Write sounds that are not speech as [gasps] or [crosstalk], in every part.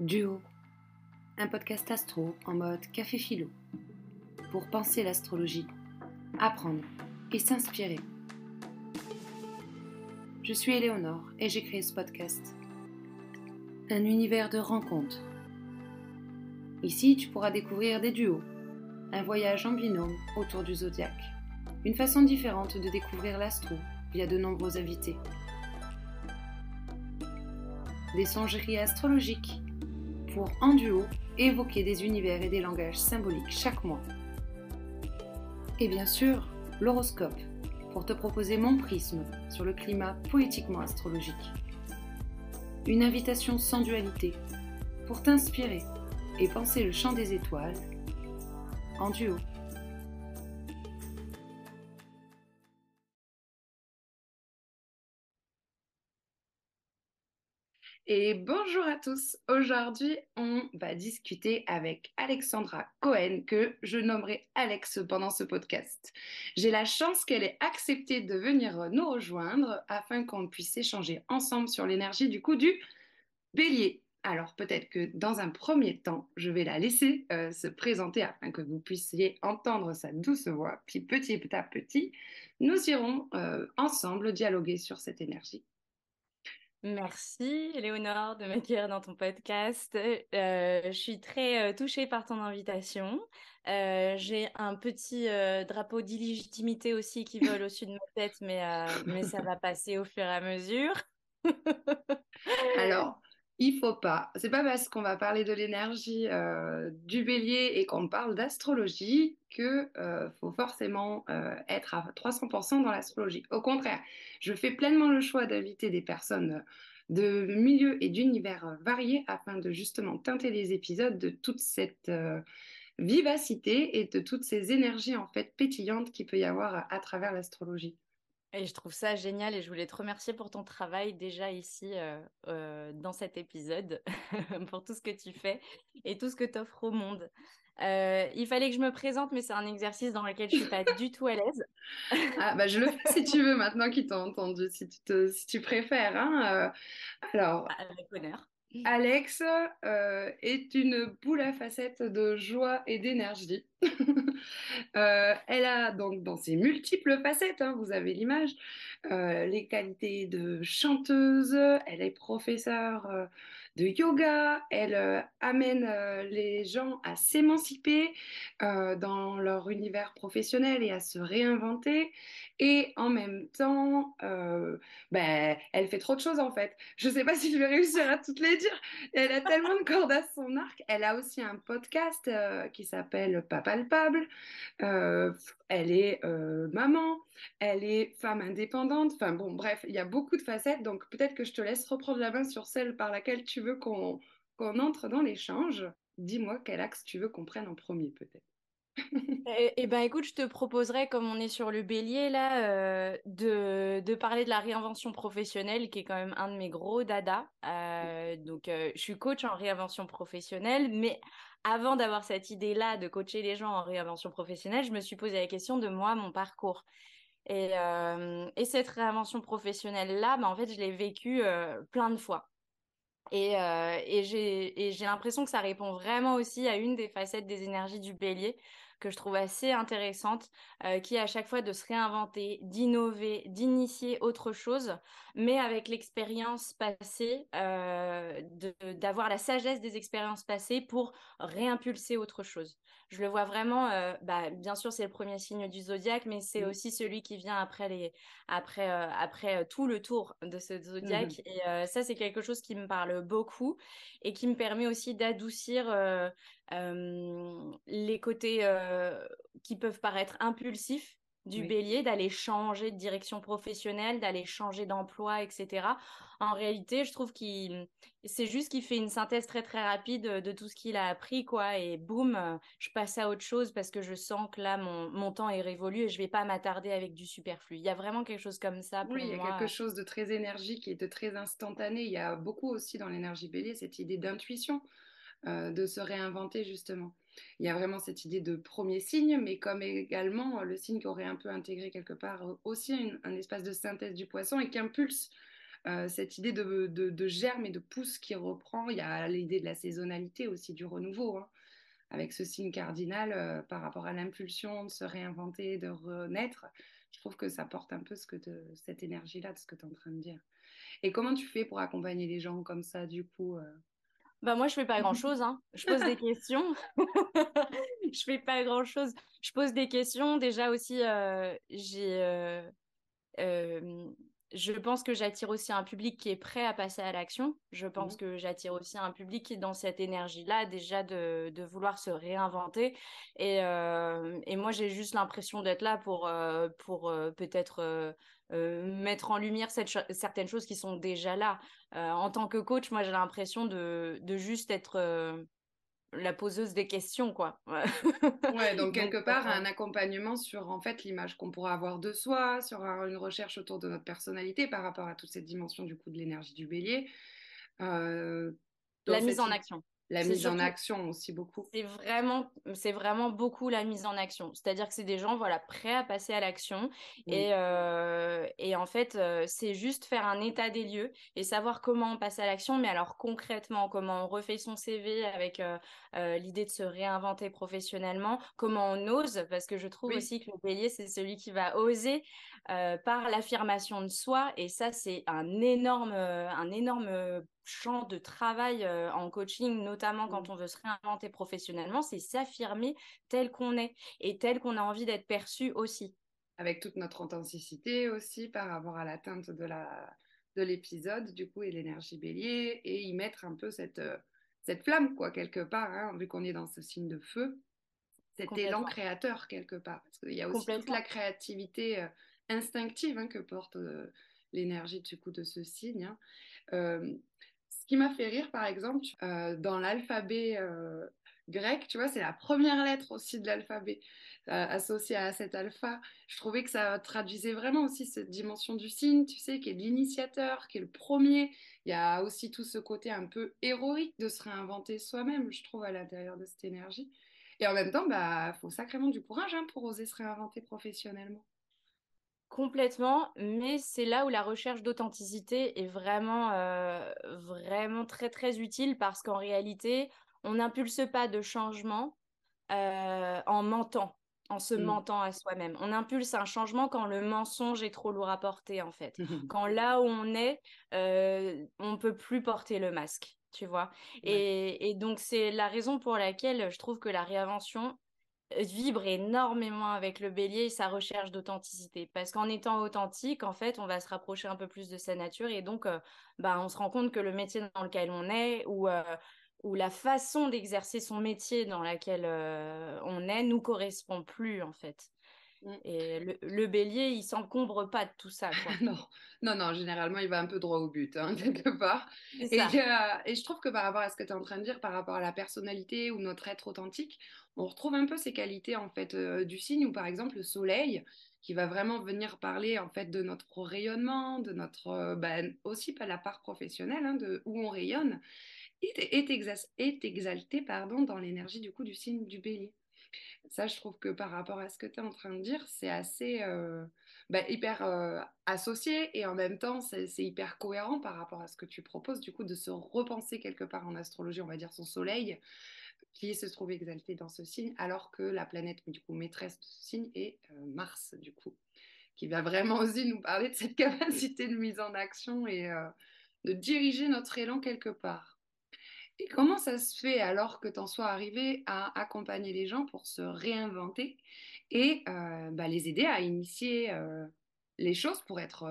Duo, un podcast astro en mode café philo, pour penser l'astrologie, apprendre et s'inspirer. Je suis Éléonore et j'ai créé ce podcast. Un univers de rencontres. Ici, tu pourras découvrir des duos, un voyage en binôme autour du zodiaque, une façon différente de découvrir l'astro via de nombreux invités. Des songeries astrologiques pour, en duo, évoquer des univers et des langages symboliques chaque mois. Et bien sûr, l'horoscope, pour te proposer mon prisme sur le climat poétiquement astrologique. Une invitation sans dualité, pour t'inspirer et penser le chant des étoiles en duo. Et bonjour à tous. Aujourd'hui, on va discuter avec Alexandra Cohen, que je nommerai Alex pendant ce podcast. J'ai la chance qu'elle ait accepté de venir nous rejoindre afin qu'on puisse échanger ensemble sur l'énergie du coup du bélier. Alors peut-être que dans un premier temps, je vais la laisser euh, se présenter afin que vous puissiez entendre sa douce voix. Puis petit à petit, nous irons euh, ensemble dialoguer sur cette énergie. Merci, Léonore, de m'accueillir dans ton podcast. Euh, je suis très euh, touchée par ton invitation. Euh, j'ai un petit drapeau d'illégitimité aussi qui vole au-dessus de ma tête, mais, mais ça va [laughs] passer au fur et à mesure. [laughs] Alors, il faut pas. C'est pas parce qu'on va parler de l'énergie du bélier et qu'on parle d'astrologie que faut forcément être à 300% dans l'astrologie. Au contraire, je fais pleinement le choix d'inviter des personnes de milieux et d'univers variés afin de justement teinter les épisodes de toute cette vivacité et de toutes ces énergies en fait pétillantes qu'il peut y avoir à travers l'astrologie. Et je trouve ça génial et je voulais te remercier pour ton travail déjà ici euh, euh, dans cet épisode, [laughs] pour tout ce que tu fais et tout ce que tu offres au monde. Euh, il fallait que je me présente, mais c'est un exercice dans lequel je suis pas du tout à l'aise. ah, bah, je le fais si tu veux maintenant qu'ils t'ont entendu, si tu, te, si tu préfères. Hein, alors, avec honneur. Alex euh, est une boule à facettes de joie et d'énergie. [laughs] Euh, elle a donc dans ses multiples facettes, hein, vous avez l'image, euh, les qualités de chanteuse, elle est professeure de yoga, elle amène les gens à s'émanciper dans leur univers professionnel et à se réinventer. Et en même temps, ben, elle fait trop de choses en fait. Je ne sais pas [laughs] si je vais réussir à toutes les dire. Elle a tellement de cordes à son arc. Elle a aussi un podcast qui s'appelle Pas palpable. elle est maman, elle est femme indépendante. Enfin bon, bref, il y a beaucoup de facettes. Donc peut-être que je te laisse reprendre la main sur celle par laquelle tu veux qu'on entre dans l'échange. Dis-moi quel axe tu veux qu'on prenne en premier peut-être. Eh, eh ben écoute, je te proposerais, comme on est sur le bélier là, euh, de, de, parler de la réinvention professionnelle, qui est quand même un de mes gros dada. Euh, donc, euh, je suis coach en réinvention professionnelle, mais avant d'avoir cette idée-là de coacher les gens en réinvention professionnelle, je me suis posé la question de moi, mon parcours. Et, et cette réinvention professionnelle-là, bah, en fait, je l'ai vécue plein de fois. Et, et j'ai l'impression que ça répond vraiment aussi à une des facettes des énergies du bélier, que je trouve assez intéressante, euh, qui est à chaque fois de se réinventer, d'innover, d'initier autre chose, mais avec l'expérience passée, euh, d'avoir la sagesse des expériences passées pour réimpulser autre chose. Je le vois vraiment, euh, bah, bien sûr c'est le premier signe du zodiaque, mais c'est mmh. aussi celui qui vient après, les, après, après tout le tour de ce zodiaque. Mmh. Et ça c'est quelque chose qui me parle beaucoup et qui me permet aussi d'adoucir les côtés qui peuvent paraître impulsifs du bélier, d'aller changer de direction professionnelle, d'aller changer d'emploi, etc. En réalité, je trouve qu'il c'est juste qu'il fait une synthèse très très rapide de tout ce qu'il a appris, quoi, et boum, je passe à autre chose parce que je sens que là, mon, mon temps est révolu et je vais pas m'attarder avec du superflu. Il y a vraiment quelque chose comme ça pour oui, il y a quelque chose de très énergique et de très instantané. Il y a beaucoup aussi dans l'énergie bélier cette idée d'intuition. Euh, de se réinventer justement. Il y a vraiment cette idée de premier signe, mais comme également euh, le signe qui aurait un peu intégré quelque part euh, aussi un espace de synthèse du poisson et qui impulse cette idée de, de, germe et de pousse qui reprend. Il y a l'idée de la saisonnalité aussi, du renouveau, hein, avec ce signe cardinal par rapport à l'impulsion de se réinventer, de renaître. Je trouve que ça porte un peu ce que cette énergie-là de ce que tu es en train de dire. Et comment tu fais pour accompagner les gens comme ça, du coup bah moi, je fais pas [laughs] grand-chose. Hein. Je pose des questions. [laughs] je fais pas grand-chose. Je pose des questions. Déjà aussi, euh, j'ai, euh, euh, je pense que j'attire aussi un public qui est prêt à passer à l'action. Je pense mmh. que j'attire aussi un public qui est dans cette énergie-là, déjà de, de, vouloir se réinventer. Et, et moi, j'ai juste l'impression d'être là pour, pour peut-être mettre en lumière certaines choses qui sont déjà là. en tant que coach, moi, j'ai l'impression de, de, juste être la poseuse des questions, quoi. ouais, donc [laughs] quelque part, un accompagnement sur en fait l'image qu'on pourra avoir de soi, sur une recherche autour de notre personnalité par rapport à toute cette dimension du coup de l'énergie du bélier. la mise en action. La mise en action aussi beaucoup. C'est vraiment, c'est vraiment beaucoup la mise en action. C'est-à-dire que c'est des gens, voilà, prêts à passer à l'action. Et, euh, et en fait, euh, c'est juste faire un état des lieux et savoir comment on passe à l'action. Mais alors concrètement, comment on refait son CV avec euh, l'idée de se réinventer professionnellement, comment on ose, parce que je trouve aussi que le bélier, c'est celui qui va oser par l'affirmation de soi. Et ça, c'est un énorme, un énorme champ de travail euh, en coaching, notamment quand mmh. on veut se réinventer professionnellement, c'est s'affirmer tel qu'on est et tel qu'on a envie d'être perçu aussi. Avec toute notre authenticité aussi par rapport à l'atteinte de la de l'épisode du coup et l'énergie bélier et y mettre un peu cette euh, cette flamme quoi quelque part hein, vu qu'on est dans ce signe de feu cet élan créateur quelque part parce qu'il y a aussi toute la créativité euh, instinctive hein, que porte l'énergie du coup de ce signe hein qui m'a fait rire, par exemple, euh, dans l'alphabet euh, grec, tu vois, c'est la première lettre aussi de l'alphabet euh, associée à cet alpha. Je trouvais que ça traduisait vraiment aussi cette dimension du signe, tu sais, qui est l'initiateur, qui est le premier. Il y a aussi tout ce côté un peu héroïque de se réinventer soi-même, je trouve, à l'intérieur de cette énergie. Et en même temps, bah, faut sacrément du courage hein, pour oser se réinventer professionnellement. Complètement, mais c'est là où la recherche d'authenticité est vraiment, euh, vraiment très très utile parce qu'en réalité, on n'impulse pas de changement euh, en mentant, en se mmh. mentant à soi-même. On impulse un changement quand le mensonge est trop lourd à porter en fait. [laughs] quand là où on est, euh, on peut plus porter le masque, tu vois? Et, et donc c'est la raison pour laquelle je trouve que la réinvention vibre énormément avec le bélier et sa recherche d'authenticité. Parce qu'en étant authentique, en fait, on va se rapprocher un peu plus de sa nature et donc, euh, bah, on se rend compte que le métier dans lequel on est ou, euh, ou la façon d'exercer son métier dans laquelle euh, on est nous correspond plus, en fait. Mmh. Et le, bélier, il s'encombre pas de tout ça. [laughs] non, non, non, généralement, il va un peu droit au but, hein, [laughs] quelque part. Et, et, je trouve que par rapport à ce que tu es en train de dire, par rapport à la personnalité ou notre être authentique, on retrouve un peu ces qualités en fait euh, du signe ou par exemple le soleil qui va vraiment venir parler en fait de notre rayonnement, de notre euh, bah, aussi pas la part professionnelle, hein, de où on rayonne, est, est, exalté pardon dans l'énergie du coup du signe du Bélier. Ça, je trouve que par rapport à ce que tu es en train de dire, c'est assez euh, bah, hyper associé et en même temps, c'est hyper cohérent par rapport à ce que tu proposes, du coup, de se repenser quelque part en astrologie, on va dire son soleil, qui se trouve exalté dans ce signe, alors que la planète du coup maîtresse de ce signe est euh, Mars du coup, qui va vraiment [laughs] aussi nous parler de cette capacité de mise en action et euh, de diriger notre élan quelque part. Et comment ça se fait alors que tu en sois arrivé à accompagner les gens pour se réinventer et euh, bah, les aider à initier les choses pour être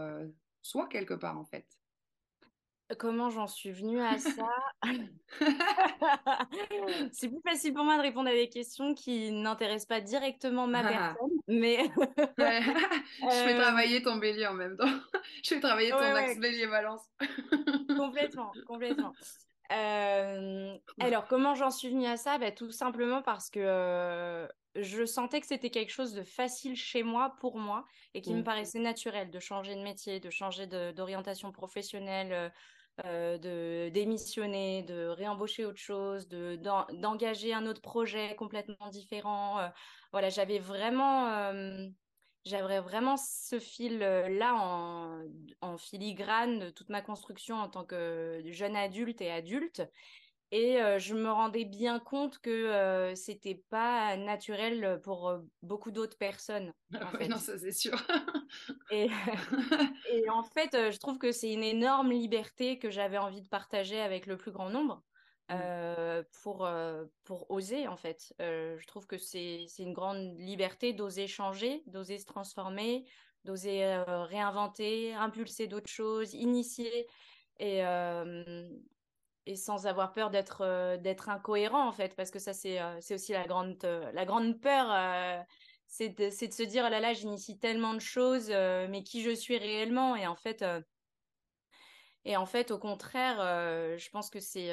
soi quelque part en fait? Comment j'en suis venue à ça? [laughs] C'est plus facile pour moi de répondre à des questions qui n'intéressent pas directement ma personne, mais... [laughs] [laughs] Je fais euh, travailler ton bélier en même temps. Je fais travailler ton axe bélier-balance. complètement, complètement. Euh, alors, comment j'en suis venue à ça? Bah, Tout simplement parce que euh, je sentais que c'était quelque chose de facile chez moi, pour moi, et qui me mmh. paraissait naturel de changer de métier, de changer d'orientation professionnelle, euh, de démissionner, de réembaucher autre chose, de d'engager un autre projet complètement différent. Voilà, j'avais vraiment, euh, j'avais vraiment ce fil-là en, en, filigrane de toute ma construction en tant que jeune adulte et adulte. Et je me rendais bien compte que c'était pas naturel pour beaucoup d'autres personnes. [laughs] Fait. non, ça c'est sûr. et, [laughs] et, en fait, je trouve que c'est une énorme liberté que j'avais envie de partager avec le plus grand nombre. Mmh. pour, pour oser en fait. je trouve que c'est une grande liberté d'oser changer, d'oser se transformer, d'oser réinventer, impulser d'autres choses, initier. Et, et sans avoir peur d'être euh, d'être incohérent en fait parce que ça c'est euh, aussi la grande euh, la grande peur c'est de, de, se dire oh là là j'initie tellement de choses mais qui je suis réellement? Et en fait et en fait au contraire je pense que c'est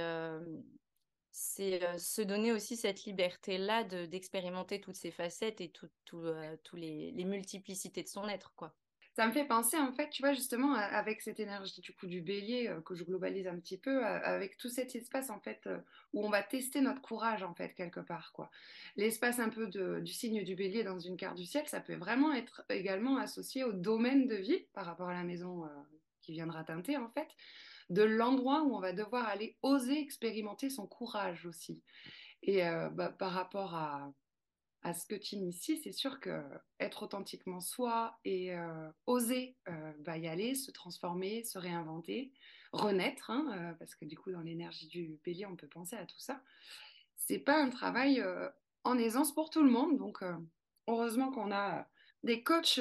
c'est se donner aussi cette liberté là d'expérimenter toutes ces facettes et toutes tout, les, multiplicités de son être quoi ça me fait penser, en fait, tu vois, justement, avec cette énergie du coup du bélier euh, que je globalise un petit peu, avec tout cet espace, en fait, euh, où on va tester notre courage, en fait, quelque part, quoi. L'espace un peu du signe du bélier dans une carte du ciel, ça peut vraiment être également associé au domaine de vie par rapport à la maison euh, qui viendra teinter, en fait, de l'endroit où on va devoir aller oser expérimenter son courage aussi. Et bah, par rapport à à ce que tu inities, c'est sûr que être authentiquement soi et euh, oser euh, bah, y aller, se transformer, se réinventer, renaître, hein, euh, parce que du coup dans l'énergie du bélier on peut penser à tout ça. C'est pas un travail en aisance pour tout le monde, donc heureusement qu'on a des coachs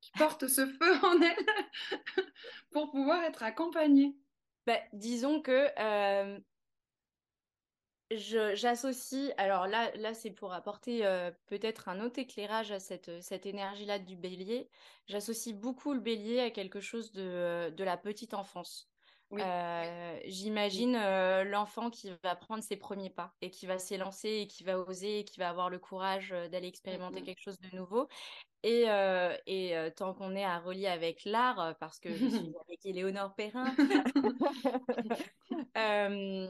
qui portent ce feu en elles [laughs] pour pouvoir être accompagnés. Bah, disons que j'associe, alors là, là c'est pour apporter euh, peut-être un autre éclérage à cette, euh, cette énergie-là du bélier. J'associe beaucoup le bélier à quelque chose de, euh, de la petite enfance. J'imagine l'enfant qui va prendre ses premiers pas et qui va s'élancer et qui va oser et qui va avoir le courage d'aller expérimenter quelque chose de nouveau. Et, et tant qu'on est à relier avec l'art, parce que je suis [laughs] avec Éléonore Perrin, [laughs] Euh,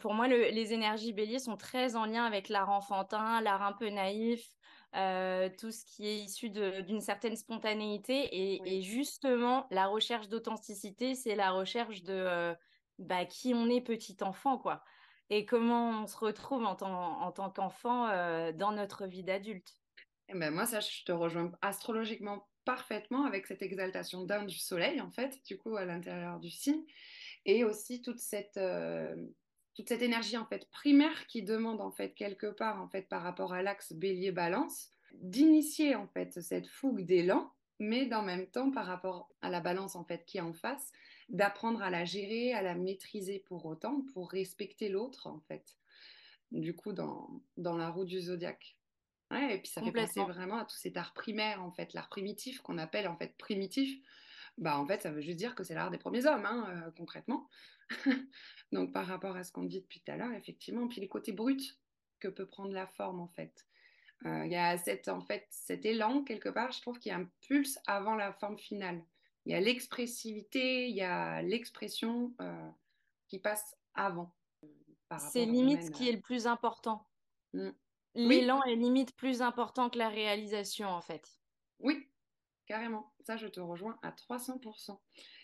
pour, moi, les énergies béliers sont très en lien avec l'art enfantin, l'art un peu naïf, euh, tout ce qui est issu d'une certaine spontanéité. Et, justement, la recherche d'authenticité, c'est la recherche de euh, bah, qui on est petit enfant, quoi. Et comment on se retrouve en, en tant qu'enfant dans notre vie d'adulte. Eh ben moi, ça, je te rejoins astrologiquement parfaitement avec cette exaltation d'un du soleil, en fait, du coup, à l'intérieur du signe et aussi toute cette, toute cette énergie en fait primaire qui demande en fait quelque part en fait par rapport à l'axe bélier balance d'initier en fait cette fougue d'élan mais dans même temps par rapport à la balance en fait qui est en face d'apprendre à la gérer à la maîtriser pour autant pour respecter l'autre en fait du coup dans, dans la roue du zodiaque. Ouais, et puis ça fait penser vraiment à tout cet art primaire en fait l'art primitif qu'on appelle en fait primitif. Bah en fait ça veut juste dire que c'est l'art des premiers hommes hein, euh, concrètement [laughs] Donc par rapport à ce qu'on dit depuis tout à l'heure, effectivement, puis les côtés bruts que peut prendre la forme en fait. Euh, il y a cette, en fait, cet élan quelque part, je trouve qu'il y a un pulse avant la forme finale. Il y a l'expressivité, il y a l'expression euh, qui passe avant. C'est limite ce qui est le plus important. Mmh. L'élan est limite plus important que la réalisation en fait. Oui, carrément. Ça, je te rejoins à 300%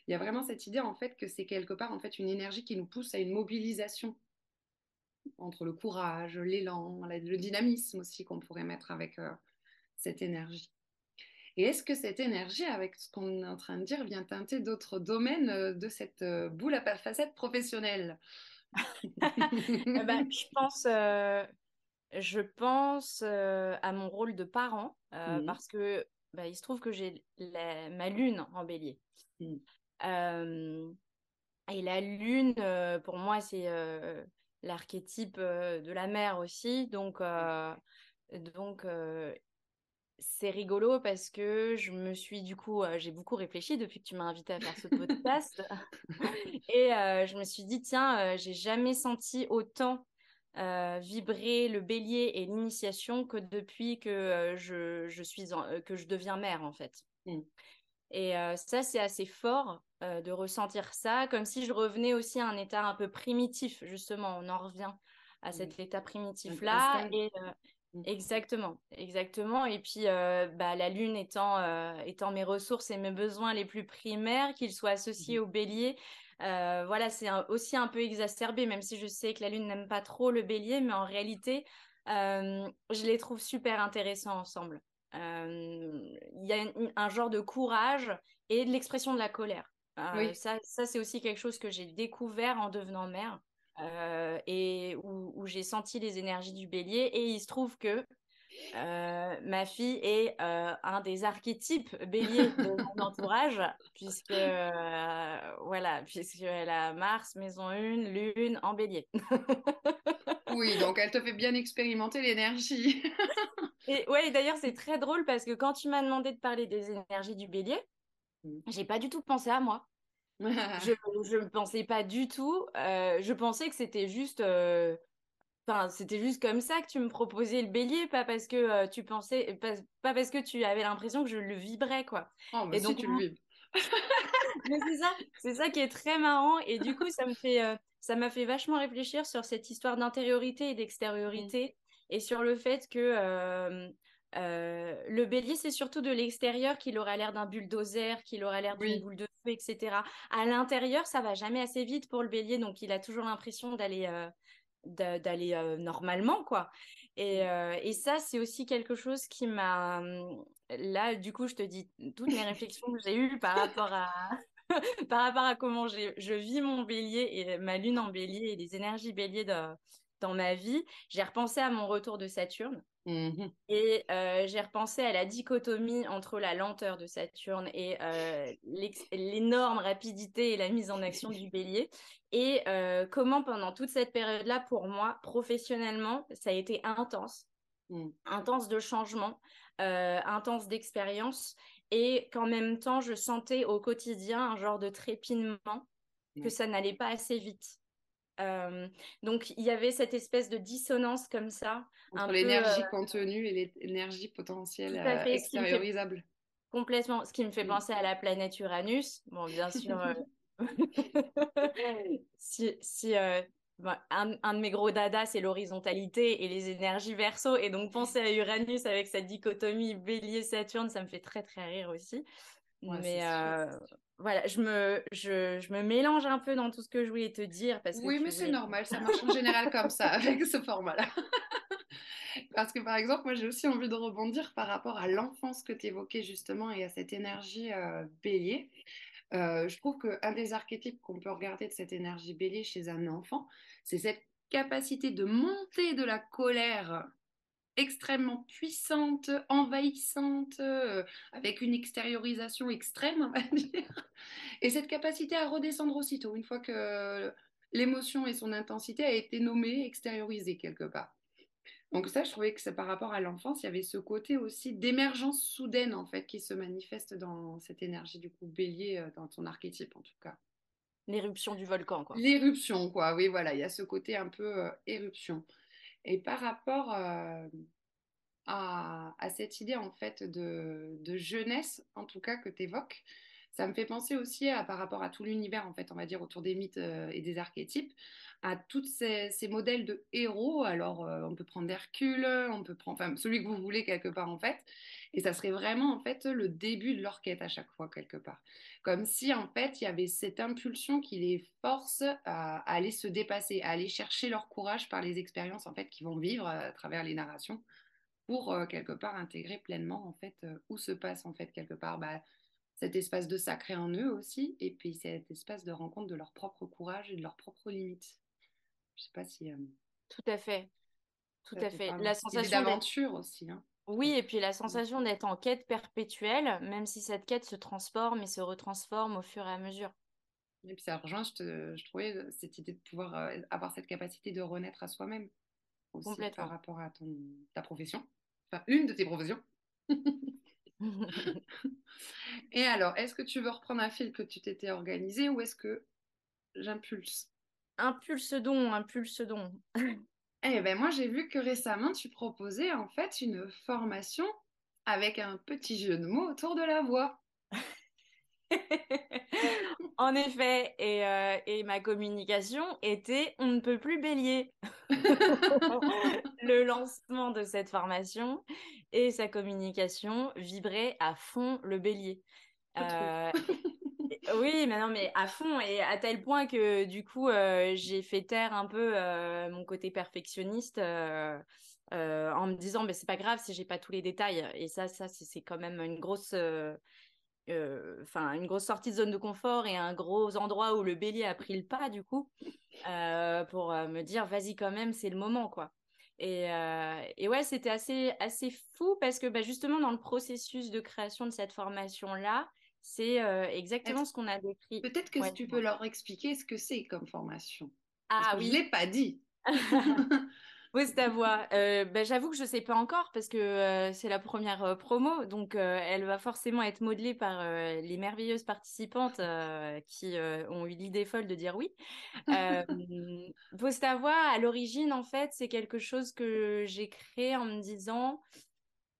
il y a vraiment cette idée en fait que c'est quelque part en fait une énergie qui nous pousse à une mobilisation entre le courage, l'élan, le dynamisme aussi qu'on pourrait mettre avec euh, cette énergie. Et est-ce que cette énergie, avec ce qu'on est en train de dire, vient teinter d'autres domaines euh, de cette euh, boule à facettes professionnelle? [laughs] Eh ben, Je pense, je pense à mon rôle de parent mmh. parce que bah, il se trouve que j'ai ma lune en bélier. Mmh et la lune, pour moi, c'est l'archétype de la mère aussi. Donc, donc c'est rigolo parce que je me suis du coup, j'ai beaucoup réfléchi depuis que tu m'as invité à faire ce podcast. [laughs] et je me suis dit, tiens, j'ai jamais senti autant vibrer le bélier et l'initiation que depuis que, je, je, suis que je deviens mère, en fait. Mmh. Et ça, c'est assez fort de ressentir ça, comme si je revenais aussi à un état un peu primitif, justement. On en revient à cet état primitif-là. Et, Mmh. Exactement, exactement. Et puis, bah, la lune étant, étant mes ressources et mes besoins les plus primaires, qu'ils soient associés mmh au bélier, voilà, c'est aussi un peu exacerbé, même si je sais que la lune n'aime pas trop le bélier, mais en réalité, je les trouve super intéressants ensemble. Il y a un genre de courage et de l'expression de la colère. Ça, ça c'est aussi quelque chose que j'ai découvert en devenant mère. Euh, et où, j'ai senti les énergies du bélier. Et il se trouve que euh, ma fille est euh, un des archétypes béliers de mon [laughs] entourage, puisque voilà, puisqu'elle a Mars, maison 1, lune en bélier. [laughs] oui, donc elle te fait bien expérimenter l'énergie. [laughs] et ouais, d'ailleurs, c'est très drôle parce que quand tu m'as demandé de parler des énergies du bélier, mmh. j'ai pas du tout pensé à moi je ne pensais pas du tout. Euh, je pensais que c'était juste. Euh, enfin, c'était juste comme ça que tu me proposais le bélier, pas parce que euh, tu pensais, pas, parce que tu avais l'impression que je le vibrais, quoi. Oh, et donc tu le vibres. [laughs] Mais c'est ça, c'est ça qui est très marrant. Et du coup, ça me fait, ça m'a fait vachement réfléchir sur cette histoire d'intériorité et mmh. d'extériorité, et sur le fait que euh, le bélier, c'est surtout de l'extérieur qu'il aura l'air d'un bulldozer, qu'il aura l'air d'une boule de feu, etc. À l'intérieur, ça va jamais assez vite pour le bélier, donc il a toujours l'impression d'aller euh, d'aller euh, normalement, quoi. Et, et ça, c'est aussi quelque chose qui m'a... Là, du coup, je te dis toutes les réflexions que j'ai eues par rapport à... [laughs] par rapport à comment je vis mon bélier et ma lune en bélier et les énergies bélier dans ma vie, j'ai repensé à mon retour de Saturne. Mmh et euh, j'ai repensé à la dichotomie entre la lenteur de Saturne et euh, l'énorme rapidité et la mise en action du bélier. Et euh, comment pendant toute cette période-là, pour moi, professionnellement, ça a été intense. Mmh. Intense de changement, intense d'expérience. Et qu'en même temps, je sentais au quotidien un genre de trépinement, que ça n'allait pas assez vite. Euh, donc il y avait cette espèce de dissonance comme ça. Entre l'énergie euh, contenue et l'énergie potentielle euh, extériorisable. Complètement. Ce qui me fait mm. penser à la planète Uranus. Bon, bien sûr. [laughs] si, si un, un, de mes gros dadas, c'est l'horizontalité et les énergies verso. Et donc penser à Uranus avec sa dichotomie bélier-Saturne, ça me fait très très rire aussi. Mais voilà, je me, je, je, me mélange un peu dans tout ce que je voulais te dire. Parce oui, mais c'est normal, ça marche en général comme ça, avec ce format-là. [laughs] parce que par exemple, moi j'ai aussi envie de rebondir par rapport à l'enfance que tu évoquais justement et à cette énergie euh, bélier. Euh, je trouve qu'un des archétypes qu'on peut regarder de cette énergie bélier chez un enfant, c'est cette capacité de monter de la colère extrêmement puissante, envahissante, euh, avec une extériorisation extrême, on va [laughs] dire. Et cette capacité à redescendre aussitôt, une fois que l'émotion et son intensité a été nommée, extériorisée quelque part. Donc ça, je trouvais que c'est par rapport à l'enfance, il y avait ce côté aussi d'émergence soudaine, en fait, qui se manifeste dans cette énergie du coup bélier, euh, dans ton archétype en tout cas. L'éruption du volcan, quoi. L'éruption, quoi. Oui, voilà, il y a ce côté un peu euh, éruption. Et par rapport euh, à, cette idée en fait de, jeunesse, en tout cas que tu évoques, ça me fait penser aussi à, par rapport à tout l'univers en fait, on va dire autour des mythes euh, et des archétypes, à tous ces, modèles de héros. Alors euh, on peut prendre Hercule, on peut prendre, enfin celui que vous voulez quelque part en fait, et ça serait vraiment en fait le début de leur quête à chaque fois quelque part. Comme si en fait il y avait cette impulsion qui les force à, aller se dépasser, à aller chercher leur courage par les expériences en fait qu'ils vont vivre à travers les narrations pour euh, quelque part intégrer pleinement en fait euh, où se passe en fait quelque part bah, cet espace de sacré en eux aussi et puis cet espace de rencontre de leur propre courage et de leurs propres limites. Je sais pas si. Euh, Tout à fait. Tout à fait. La sensation d'aventure aussi. Hein. Oui, et puis la sensation d'être en quête perpétuelle, même si cette quête se transforme et se retransforme au fur et à mesure. Et puis ça rejoint, je, trouvais, cette idée de pouvoir euh, avoir cette capacité de renaître à soi-même par rapport à ton, ta profession, enfin une de tes professions. [laughs] [laughs] et alors, est-ce que tu veux reprendre un fil que tu t'étais organisé ou est-ce que j'impulse? Impulse don, impulse don. Eh ben moi, j'ai vu que récemment, tu proposais en fait une formation avec un petit jeu de mots autour de la voix. [laughs] en effet, et, euh, et, ma communication était on ne peut plus bélier. [laughs] [laughs] le lancement de cette formation et sa communication vibrait à fond le bélier. Euh, oui, mais non, mais à fond et à tel point que du coup, euh, j'ai fait taire un peu mon côté perfectionniste en me disant, mais c'est pas grave si j'ai pas tous les détails. Et ça, ça c'est quand même une grosse, enfin une grosse sortie de zone de confort et un gros endroit où le bélier a pris le pas du coup pour me dire, vas-y quand même, c'est le moment quoi. Et, et, ouais, c'était assez, assez fou parce que bah, justement, dans le processus de création de cette formation-là, c'est exactement ce qu'on a décrit. Peut-être que tu peux leur expliquer ce que c'est comme formation. Ah oui. Je l'ai pas dit. [laughs] [laughs] oui, c'est ta voix. Ben, j'avoue que je ne sais pas encore parce que c'est la première promo. Donc, elle va forcément être modelée par les merveilleuses participantes qui ont eu l'idée folle de dire oui. [laughs] faut savoir, à l'origine, en fait, c'est quelque chose que j'ai créé en me disant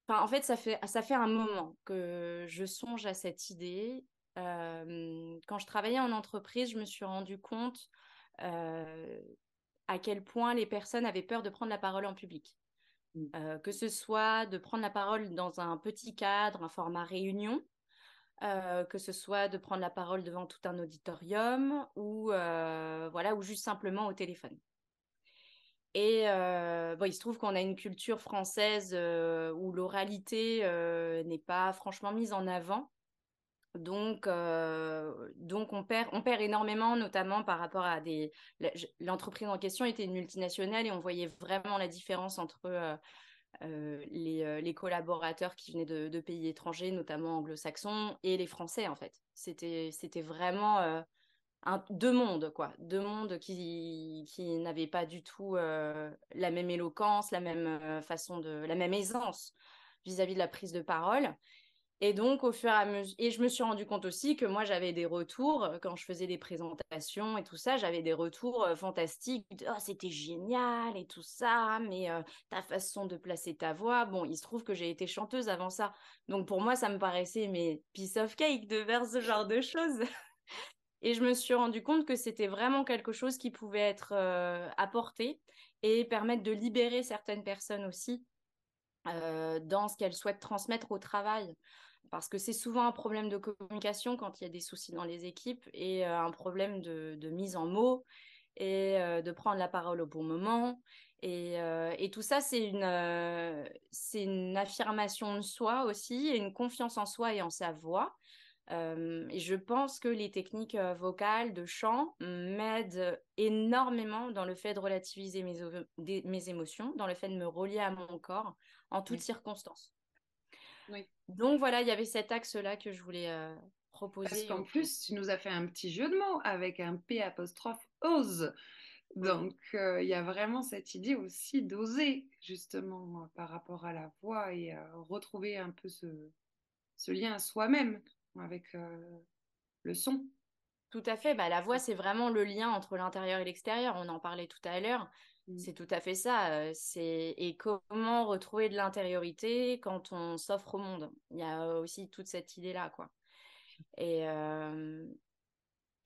en fait, ça fait, ça fait un moment que je songe à cette idée. quand je travaillais en entreprise, je me suis rendu compte à quel point les personnes avaient peur de prendre la parole en public. Mmh. que ce soit de prendre la parole dans un petit cadre, un format réunion, que ce soit de prendre la parole devant tout un auditorium ou voilà ou juste simplement au téléphone. Et bon, il se trouve qu'on a une culture française où l'oralité n'est pas franchement mise en avant. Donc, donc on, perd, on perd énormément, notamment par rapport à des... L'entreprise en question était une multinationale et on voyait vraiment la différence entre les, les, collaborateurs qui venaient de, pays étrangers, notamment anglo-saxons, et les Français, en fait. C'était vraiment deux mondes, quoi. Deux mondes qui, qui n'avaient pas du tout euh, la même éloquence, la même euh, façon de, la même aisance vis-à-vis de la prise de parole. Et donc, au fur et à mesure, et je me suis rendu compte aussi que moi, j'avais des retours euh, quand je faisais des présentations et tout ça, j'avais des retours fantastiques. Oh, c'était génial et tout ça, mais ta façon de placer ta voix. Bon, il se trouve que j'ai été chanteuse avant ça. Donc, pour moi, ça me paraissait, mais piece of cake de faire ce genre de choses. [laughs] Et je me suis rendu compte que c'était vraiment quelque chose qui pouvait être euh, apporté et permettre de libérer certaines personnes aussi euh, dans ce qu'elles souhaitent transmettre au travail. Parce que c'est souvent un problème de communication quand il y a des soucis dans les équipes et euh, un problème de, mise en mots et de prendre la parole au bon moment. Et, et tout ça, c'est une, affirmation de soi aussi et une confiance en soi et en sa voix et je pense que les techniques vocales de chant m'aident énormément dans le fait de relativiser mes, mes, émotions, dans le fait de me relier à mon corps en toutes circonstances. Donc voilà, il y avait cet axe-là que je voulais proposer. Parce qu'en plus, tu nous as fait un petit jeu de mots avec un P apostrophe ose. Donc, il y a vraiment cette idée aussi d'oser, justement, par rapport à la voix et retrouver un peu ce, ce lien à soi-même avec euh, le son. Tout à fait. Bah, la voix, c'est vraiment le lien entre l'intérieur et l'extérieur. On en parlait tout à l'heure. Mm. C'est tout à fait ça. C'est et comment retrouver de l'intériorité quand on s'offre au monde? Il y a aussi toute cette idée-là, quoi. Et euh,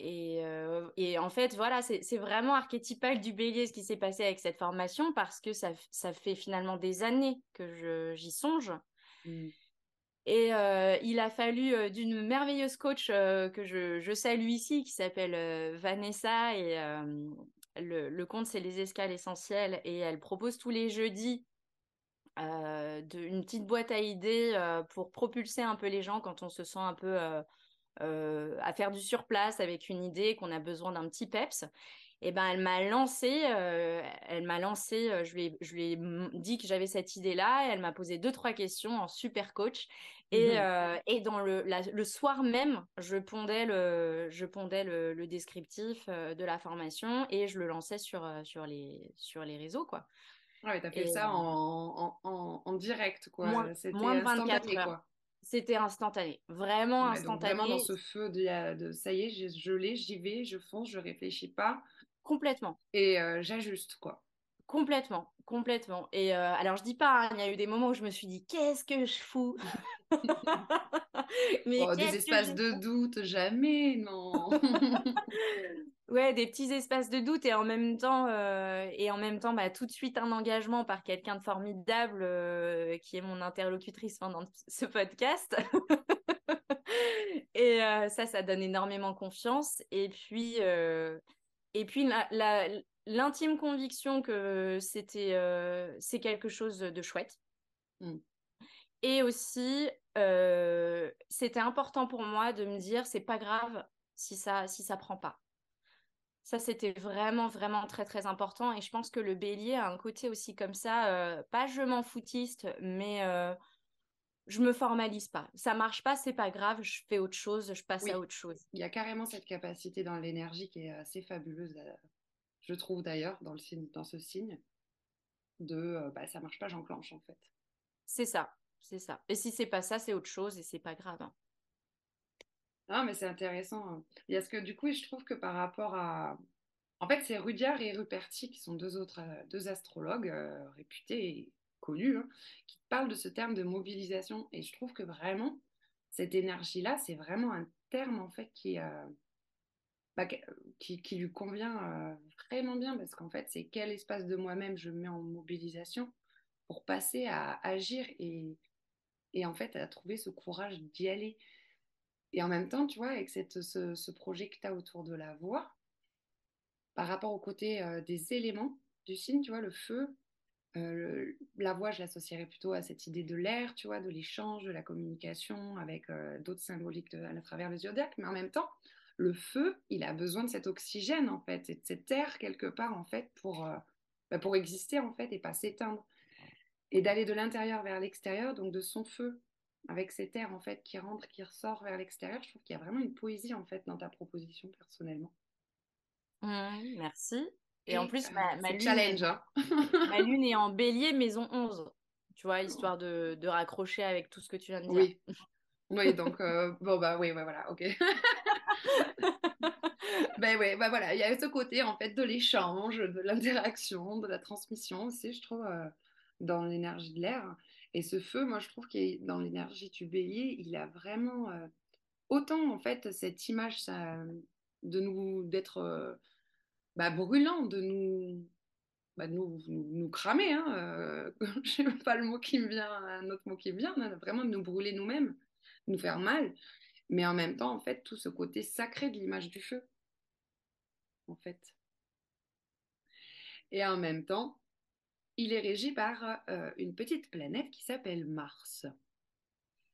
et, et, en fait, voilà, c'est vraiment archétypal du bélier ce qui s'est passé avec cette formation parce que ça, ça fait finalement des années que j'y songe. Mm. Et euh, il a fallu euh, d'une merveilleuse coach euh, que je, salue ici, qui s'appelle Vanessa, et le, compte c'est les escales essentielles, et elle propose tous les jeudis une petite boîte à idées pour propulser un peu les gens quand on se sent un peu à faire du surplace avec une idée, qu'on a besoin d'un petit peps et ben elle m'a lancé, euh, elle m'a lancé, euh, je lui ai, je lui ai dit que j'avais cette idée-là, elle m'a posé deux trois questions en super coach, et, mmh euh, et dans le, le soir même, je pondais le, je pondais le, le descriptif de la formation et je le lançais sur sur les sur les réseaux quoi. Ouais, t'as fait ça en, en, en, direct quoi. Moins, moins de 24 heures. Quoi. C'était instantané, vraiment instantané. vraiment dans ce feu de, de ça y est, je, je l'ai, j'y vais, je fonce, je réfléchis pas. Complètement. Et j'ajuste, quoi. Complètement, complètement. Et alors, je dis pas, hein, il y a eu des moments où je me suis dit, qu'est-ce que je fous? [laughs] Mais oh, Des espaces de doute, jamais, non. [laughs] Ouais, des petits espaces de doute et en même temps, euh, et en même temps bah, tout de suite un engagement par quelqu'un de formidable euh, qui est mon interlocutrice pendant ce podcast. [laughs] et euh, ça, ça donne énormément confiance. Et puis, et puis l'intime conviction que c'était, c'est quelque chose de chouette. Mm. Et aussi, c'était important pour moi de me dire, c'est pas grave si ça, si ça prend pas ça, c'était vraiment, vraiment très, très important. Et je pense que le bélier a un côté aussi comme ça, euh, pas je m'en foutiste, mais euh, je me formalise pas. Ça marche pas, c'est pas grave, je fais autre chose, je passe à autre chose. Il y a carrément cette capacité dans l'énergie qui est assez fabuleuse, euh, je trouve d'ailleurs, dans, le dans ce signe, de bah, ça marche pas, j'enclenche en fait. C'est ça, c'est ça. Et si c'est pas ça, c'est autre chose et c'est pas grave. Hein. Ah, mais c'est intéressant. Hein. Il y a ce que du coup, je trouve que par rapport à. En fait, c'est Rudyard et Ruperti qui sont deux autres euh, deux astrologues euh, réputés et connus hein, qui parlent de ce terme de mobilisation. Et je trouve que vraiment, cette énergie-là, c'est vraiment un terme en fait qui, euh, bah, qui, lui convient vraiment bien parce qu'en fait, c'est quel espace de moi-même je mets en mobilisation pour passer à agir et, et en fait à trouver ce courage d'y aller. Et en même temps, tu vois, avec cette, ce, projet que tu as autour de la voix, par rapport au côté euh, des éléments du signe, tu vois, le feu, euh, la voix, je l'associerais plutôt à cette idée de l'air, tu vois, de l'échange, de la communication avec euh, d'autres symboliques à travers le zodiaque. Mais en même temps, le feu, il a besoin de cet oxygène, en fait, et de cet air quelque part, en fait, pour, bah, pour exister, en fait, et pas s'éteindre. Et d'aller de l'intérieur vers l'extérieur, donc de son feu avec cet air en fait qui rentre, qui ressort vers l'extérieur. Je trouve qu'il y a vraiment une poésie en fait dans ta proposition personnellement. Mmh, merci. Et, en plus, ma, ma, lune, challenge, hein. ma [laughs] lune est en bélier, maison 11. Tu vois, histoire de, de, raccrocher avec tout ce que tu viens de dire. Oui, oui donc, euh, bon, bah oui, voilà, ok. [laughs] ben oui, bah voilà, il y a ce côté en fait de l'échange, de l'interaction, de la transmission aussi, je trouve, euh, dans l'énergie de l'air. Et ce feu, moi, je trouve qu'il dans l'énergie du bélier, il a vraiment euh, autant, en fait, cette image ça, de nous, d'être bah, brûlant, de nous, bah, nous, nous, cramer. Hein, euh, [laughs] je sais pas le mot qui me vient, un autre mot qui me vient, vraiment de nous brûler nous-mêmes, nous faire mal. Mais en même temps, en fait, tout ce côté sacré de l'image du feu, en fait. Et en même temps, il est régi par euh, une petite planète qui s'appelle Mars.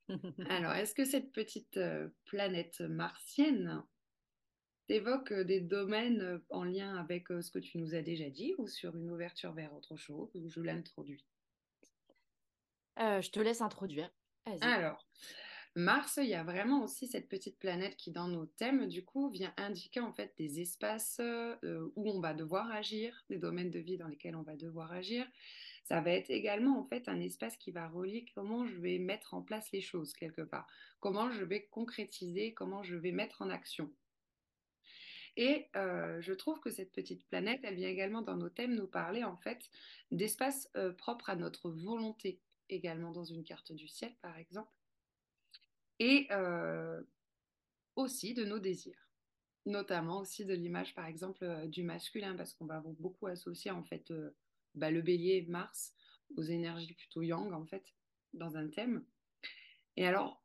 [laughs] Alors, est-ce que cette petite euh, planète martienne t'évoque euh, des domaines en lien avec ce que tu nous as déjà dit ou sur une ouverture vers autre chose ou je l'introduis? Je te laisse introduire. Alors, Mars, il y a vraiment aussi cette petite planète qui, dans nos thèmes, du coup, vient indiquer en fait des espaces euh, où on va devoir agir, des domaines de vie dans lesquels on va devoir agir. Ça va être également en fait un espace qui va relier comment je vais mettre en place les choses quelque part, comment je vais concrétiser, comment je vais mettre en action. Et euh, je trouve que cette petite planète, elle vient également dans nos thèmes nous parler en fait d'espaces euh, à notre volonté, également dans une carte du ciel par exemple et euh, aussi de nos désirs, notamment aussi de l'image par exemple euh, du masculin, parce qu'on va beaucoup associer en fait bah, le bélier, Mars, aux énergies plutôt yang en fait, dans un thème. Et alors,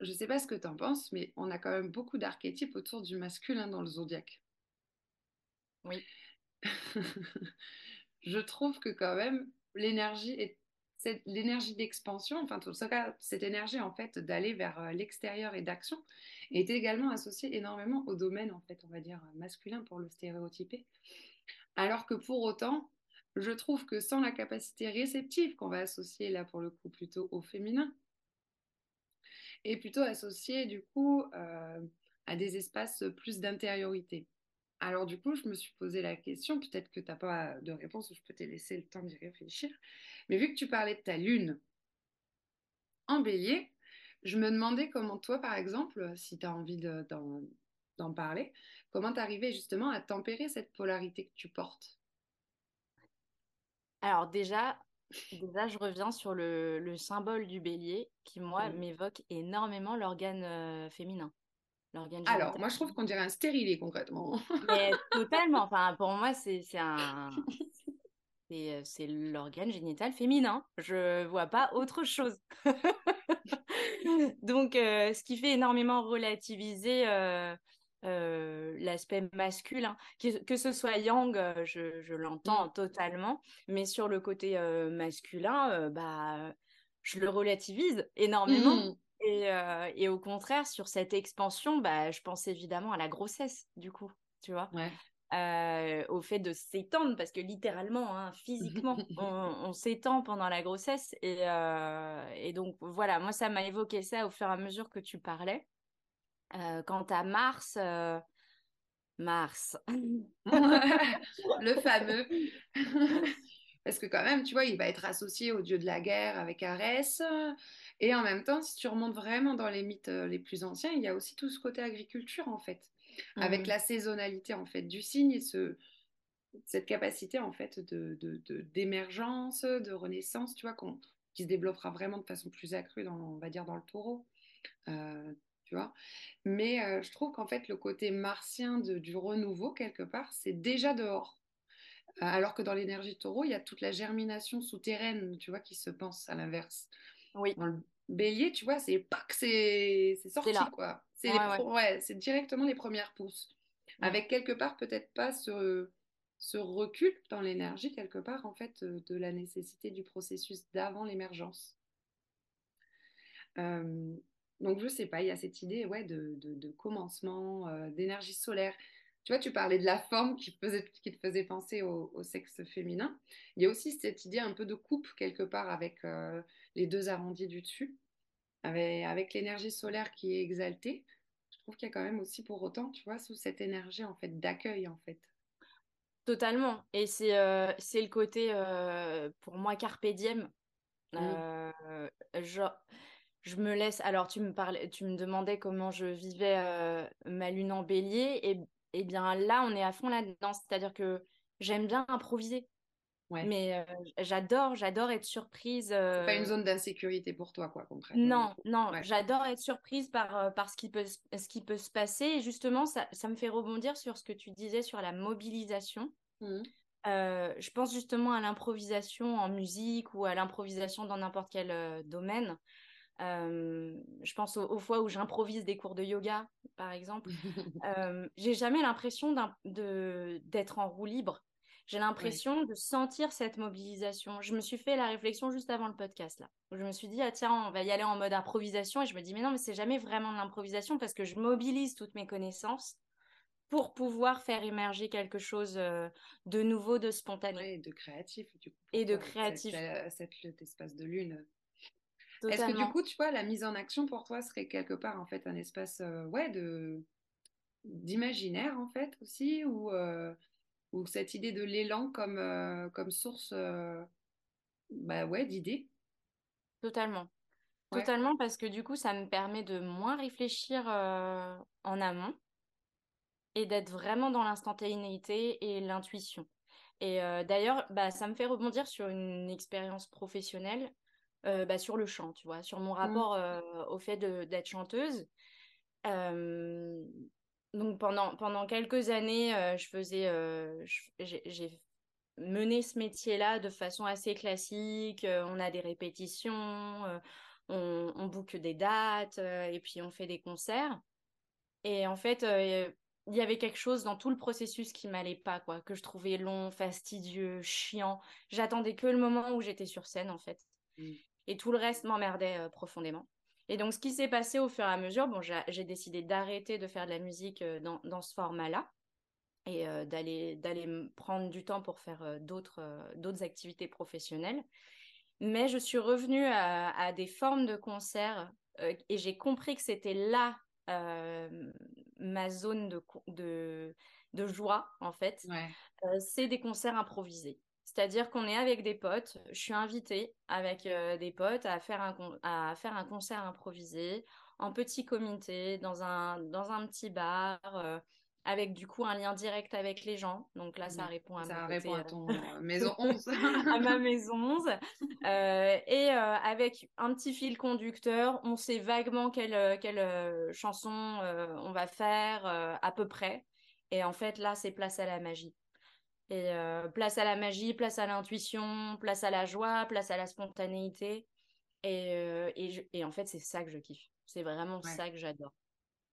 je ne sais pas ce que tu en penses, mais on a quand même beaucoup d'archétypes autour du masculin dans le zodiaque. Oui. [laughs] je trouve que quand même l'énergie est l'énergie d'expansion, enfin tout ça, cette énergie en fait d'aller vers euh, l'extérieur et d'action est également associée énormément au domaine en fait, on va dire masculin pour le stéréotyper. Alors que pour autant, je trouve que sans la capacité réceptive qu'on va associer là pour le coup plutôt au féminin, et plutôt associé du coup euh, à des espaces plus d'intériorité. Alors du coup, je me suis posé la question, peut-être que tu n'as pas de réponse, je peux te laisser le temps d'y réfléchir, mais vu que tu parlais de ta lune en bélier, je me demandais comment toi, par exemple, si tu as envie d'en parler, comment tu arrivais justement à tempérer cette polarité que tu portes? Alors déjà, déjà je reviens sur le, symbole du bélier qui, moi, m'évoque énormément l'organe euh, féminin l'organe Alors, moi, je trouve qu'on dirait un stérilet concrètement. Mais [laughs] totalement. Enfin, pour moi, c'est un. C'est l'organe génital féminin. Je vois pas autre chose. [laughs] [laughs] Donc, ce qui fait énormément relativiser l'aspect masculin. Que, que, ce soit yang, je, je l'entends mmh. totalement, mais sur le côté masculin, bah, je le relativise énormément. Mmh. Et, et, au contraire, sur cette expansion, bah, je pense évidemment à la grossesse, du coup, tu vois. au fait de s'étendre, parce que littéralement, hein, physiquement, [laughs] on, s'étend pendant la grossesse. Et, et, donc, voilà, moi, ça m'a évoqué ça au fur et à mesure que tu parlais. Quant à Mars, Mars. [laughs] [laughs] le fameux. [laughs] Parce que quand même, tu vois, il va être associé au dieu de la guerre avec Arès. Et en même temps, si tu remontes vraiment dans les mythes euh, les plus anciens, il y a aussi tout ce côté agriculture, en fait. Avec mmh. la saisonnalité, en fait, du signe et ce, cette capacité, en fait, d'émergence, de, de, renaissance, tu vois, qui se développera vraiment de façon plus accrue, dans, on va dire, dans le taureau. Euh, tu vois. Mais euh, je trouve qu'en fait, le côté martien du renouveau, quelque part, c'est déjà dehors. Alors que dans l'énergie taureau, il y a toute la germination souterraine, tu vois, qui se pense à l'inverse. Oui. Dans le bélier, tu vois, c'est pas que c'est sorti, quoi. C'est ouais, directement les premières pousses. Avec quelque part, peut-être pas ce, ce recul dans l'énergie, quelque part, en fait, de la nécessité du processus d'avant l'émergence. Euh, donc, je sais pas, il y a cette idée ouais, de, de, commencement, d'énergie solaire. Tu vois, tu parlais de la forme qui, faisait, qui te faisait penser au, sexe féminin. Il y a aussi cette idée un peu de coupe quelque part avec euh, les deux arrondis du dessus, avec, avec l'énergie solaire qui est exaltée. Je trouve qu'il y a quand même aussi pour autant, tu vois, sous cette énergie en fait d'accueil en fait. Totalement. Et c'est euh, c'est le côté, euh, pour moi, carpe diem. Mmh. genre, je me laisse. Alors, tu me parlais, tu me demandais comment je vivais ma lune en bélier. Et et bien là, on est à fond là-dedans. C'est-à-dire que j'aime bien improviser. Mais euh, j'adore, j'adore être surprise. C'est pas une euh, zone d'insécurité pour toi, quoi, concrètement. Non, non, j'adore être surprise par, euh, par ce, qui peut, ce qui peut se passer. Et justement, ça, ça, me fait rebondir sur ce que tu disais sur la mobilisation. Mmh. je pense justement à l'improvisation en musique ou à l'improvisation dans n'importe quel domaine je pense aux, fois où j'improvise des cours de yoga, par exemple. [laughs] j'ai jamais l'impression d'être en roue libre. J'ai l'impression de sentir cette mobilisation. Je me suis fait la réflexion juste avant le podcast là. je me suis dit ah tiens on va y aller en mode improvisation et je me dis mais non mais c'est jamais vraiment de l'improvisation parce que je mobilise toutes mes connaissances pour pouvoir faire émerger quelque chose de nouveau, de spontané. et de créatif du coup. Et de créatif. Cet, cet espace de lune est-ce que du coup, tu vois, la mise en action pour toi serait quelque part en fait un espace euh, ouais, de d'imaginaire en fait aussi ou, euh, ou cette idée de l'élan comme, euh, comme source bah, ouais, d'idées? Totalement. Totalement parce que du coup, ça me permet de moins réfléchir en amont et d'être vraiment dans l'instantanéité et l'intuition. Et d'ailleurs, bah, ça me fait rebondir sur une expérience professionnelle bah, sur le chant, tu vois, sur mon mmh. rapport euh, au fait d'être chanteuse. donc pendant, pendant quelques années, euh, je faisais, j'ai mené ce métier-là de façon assez classique. on a des répétitions, on, on boucle des dates et puis on fait des concerts. Et en fait, il y avait quelque chose dans tout le processus qui m'allait pas, quoi, que je trouvais long, fastidieux, chiant. J'attendais que le moment où j'étais sur scène, en fait. Mmh et tout le reste m'emmerdait euh, profondément. Et donc, ce qui s'est passé au fur et à mesure, bon, j'ai décidé d'arrêter de faire de la musique euh, dans, dans ce format-là et euh, d'aller d'aller prendre du temps pour faire d'autres d'autres activités professionnelles. Mais je suis revenue à, des formes de concerts et j'ai compris que c'était là ma zone de, de, de, joie, en fait. C'est des concerts improvisés. C'est-à-dire qu'on est avec des potes, je suis invitée avec euh, des potes à faire, un à faire un concert improvisé en petit comité, dans un, dans un petit bar, euh, avec du coup un lien direct avec les gens. Donc là, ça répond à, ça répond à ton [laughs] maison 11. à ma maison 11. et avec un petit fil conducteur, on sait vaguement quelle, quelle chanson on va faire à peu près. Et en fait, là, c'est place à la magie. Et place à la magie, place à l'intuition, place à la joie, place à la spontanéité. Et, et, en fait, c'est ça que je kiffe. C'est vraiment ça que j'adore.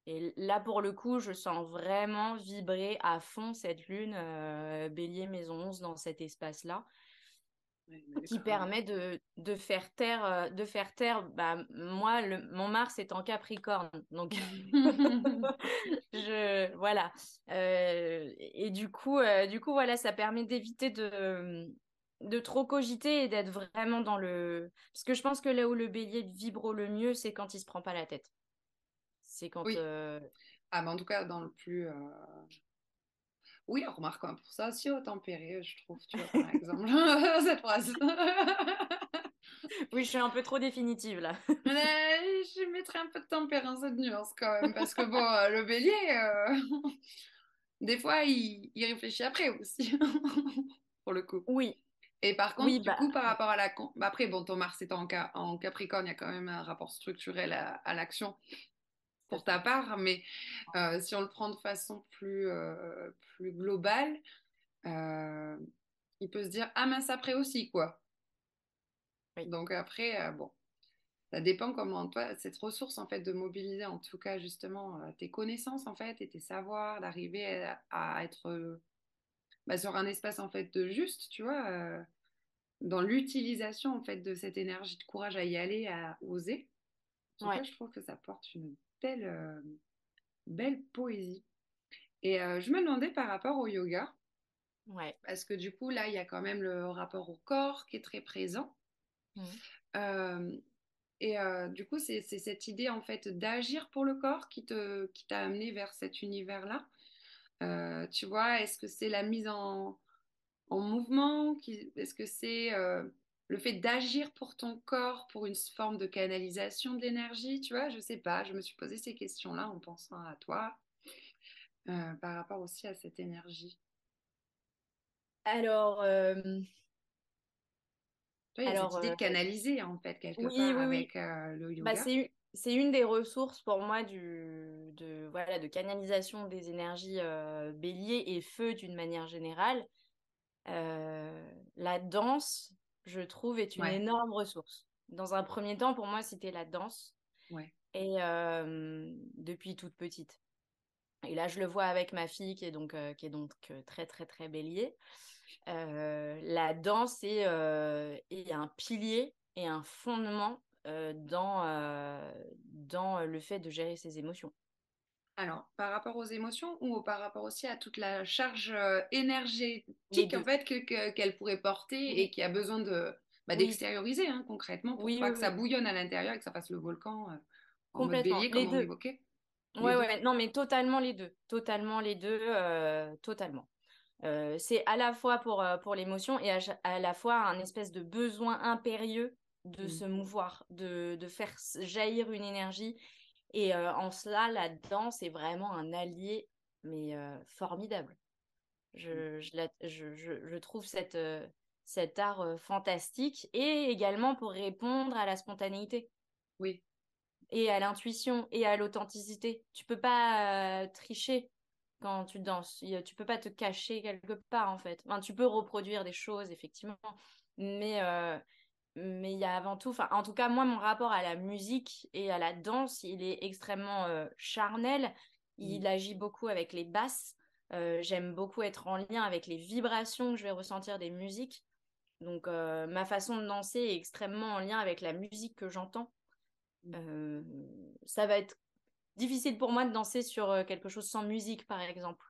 Et là, pour le coup, je sens vraiment vibrer à fond cette lune bélier maison 11 dans cet espace-là qui permet de, de, faire taire, de faire taire bah, moi, le, mon Mars est en Capricorne. Donc, [laughs] [laughs] je, voilà. et du coup, du coup, voilà, ça permet d'éviter de, de trop cogiter et d'être vraiment dans le. Parce que je pense que là où le bélier vibre le mieux, c'est quand il se prend pas la tête. C'est quand. Oui. Ah, mais en tout cas, dans le plus. Oui, on remarque pour ça aussi au tempéré, je trouve, tu vois, par exemple, [laughs] cette phrase. oui, je suis un peu trop définitive là. [laughs] Mais je mettrais un peu de tempérance de nuance quand même, parce que bon, le bélier, euh, [laughs] des fois, il, il, réfléchit après aussi, pour le coup. Oui. Et par contre, du bah, coup, par rapport à la... Bah, après, bon, ton Mars est en, en Capricorne, il y a quand même un rapport structurel à, à l'action pour ta part, mais euh, si on le prend de façon plus, euh, plus globale, euh, il peut se dire ah mince après aussi quoi. Donc après bon, ça dépend comment toi cette ressource en fait de mobiliser en tout cas justement tes connaissances en fait et tes savoirs, d'arriver à, être bah, sur un espace en fait de juste, tu vois, dans l'utilisation en fait de cette énergie de courage à y aller, à oser. En tout cas, je trouve que ça porte une belle, euh, belle poésie. Et euh, je me demandais par rapport au yoga, ouais. parce que du coup, là, il y a quand même le rapport au corps qui est très présent. Mmh. Euh, et du coup, c'est cette idée en fait d'agir pour le corps qui t'a qui amené vers cet univers-là. tu vois, est-ce que c'est la mise en, en mouvement Est-ce que c'est le fait d'agir pour ton corps, pour une forme de canalisation de l'énergie, tu vois, je sais pas, je me suis posé ces questions-là en pensant à toi, euh, par rapport aussi à cette énergie. Alors, euh... il y a cette idée de euh, canaliser en fait quelque part avec euh, le bah, yoga. c'est une des ressources pour moi du, de, voilà, de canalisation des énergies bélier et feu d'une manière générale. la danse, je trouve, est une énorme ressource. Dans un premier temps, pour moi, c'était la danse. Et depuis toute petite. Et là, je le vois avec ma fille qui est donc, qui est donc très, très, très bélier. la danse est, est, un pilier et un fondement dans, dans le fait de gérer ses émotions. Alors, par rapport aux émotions ou par rapport aussi à toute la charge euh, énergétique en fait qu'elle pourrait porter et qui a besoin de bah, d'extérioriser hein, concrètement pour pas que ça bouillonne à l'intérieur et que ça fasse le volcan euh, en mode bélier comme on évoquait. Ouais, ouais, non, mais totalement les deux, totalement les deux, euh, totalement. c'est à la fois pour, pour l'émotion et à, la fois un espèce de besoin impérieux de mmh. se mouvoir, de, de faire jaillir une énergie et en cela, la danse est vraiment un allié, mais formidable. Mmh. Je, je, je, je, trouve cette, cet art fantastique et également pour répondre à la spontanéité. Oui. Et à l'intuition et à l'authenticité. Tu peux pas tricher quand tu danses. Tu peux pas te cacher quelque part en fait. Enfin, tu peux reproduire des choses effectivement, mais mais il y a avant tout, enfin, en tout cas, moi, mon rapport à la musique et à la danse, il est extrêmement euh, charnel. Il mmh. agit beaucoup avec les basses. Euh, j'aime beaucoup être en lien avec les vibrations que je vais ressentir des musiques. Donc, euh, ma façon de danser est extrêmement en lien avec la musique que j'entends. Mmh. ça va être difficile pour moi de danser sur quelque chose sans musique, par exemple.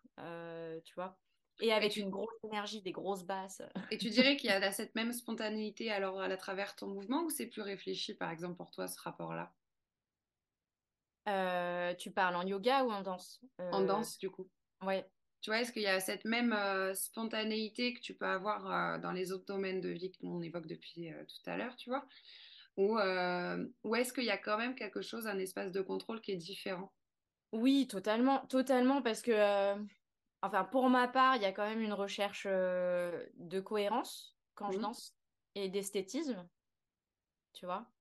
tu vois? Et avec une grosse énergie, des grosses basses. Et tu dirais qu'il y a cette même spontanéité alors à travers ton mouvement ou c'est plus réfléchi par exemple pour toi ce rapport-là? Euh, Tu parles en yoga ou en danse? En euh, danse du coup. Ouais. Tu vois, est-ce qu'il y a cette même euh, spontanéité que tu peux avoir dans les autres domaines de vie que l'on évoque depuis tout à l'heure, tu vois? Ou, ou est-ce qu'il y a quand même quelque chose, un espace de contrôle qui est différent? Oui, totalement, totalement, parce que, enfin, pour ma part, il y a quand même une recherche euh, de cohérence quand je Mhm. danse et d'esthétisme, tu vois.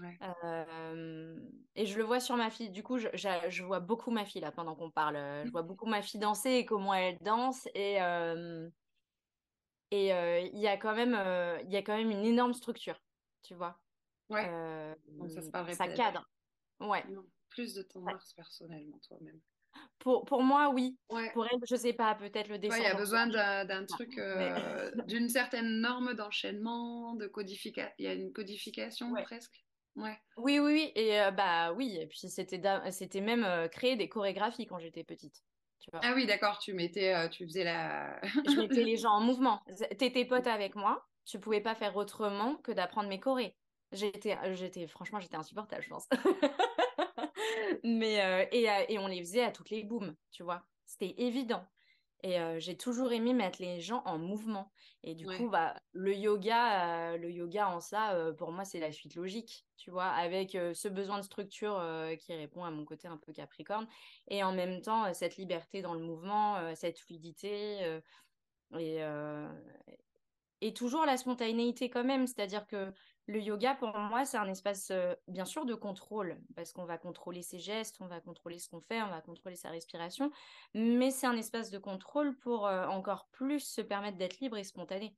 Ouais. Euh, et je le vois sur ma fille. Du coup, je, je- je vois beaucoup ma fille là pendant qu'on parle. Je vois beaucoup ma fille danser et comment elle danse. Et euh, et euh, il y a quand même, euh, il y a quand même une énorme structure, tu vois. Ouais. Euh, Donc ça se parlerait ça peut-être. cadre. Ouais. Plus de mars personnellement, toi-même. Pour, pour moi, oui. Ouais. Pour elle, je sais pas, peut-être le Ouais, il y a besoin d'un truc, euh, [laughs] d'une certaine norme d'enchaînement, de codification. Il y a une codification presque? Ouais. Oui, oui, oui. Et euh, bah oui. Et puis c'était, même euh, créer des chorégraphies quand j'étais petite. Tu vois. Ah oui, d'accord, tu mettais, tu faisais la. Je mettais les [laughs] gens en mouvement. T'étais pote avec moi, tu pouvais pas faire autrement que d'apprendre mes chorés. J'étais, j'étais, franchement, j'étais insupportable, je pense. [laughs] Mais euh, et, euh, et on les faisait à toutes les booms, tu vois. C'était évident. Et euh, j'ai toujours aimé mettre les gens en mouvement. Et du Ouais. coup, bah, le yoga, euh, le yoga en ça, pour moi, c'est la suite logique, tu vois, avec ce besoin de structure qui répond à mon côté un peu capricorne, et en même temps, cette liberté dans le mouvement, cette fluidité, et, et toujours la spontanéité quand même. C'est-à-dire que le yoga, pour moi, c'est un espace, euh, bien sûr, de contrôle, parce qu'on va contrôler ses gestes, on va contrôler ce qu'on fait, on va contrôler sa respiration, mais c'est un espace de contrôle pour euh, encore plus se permettre d'être libre et spontané.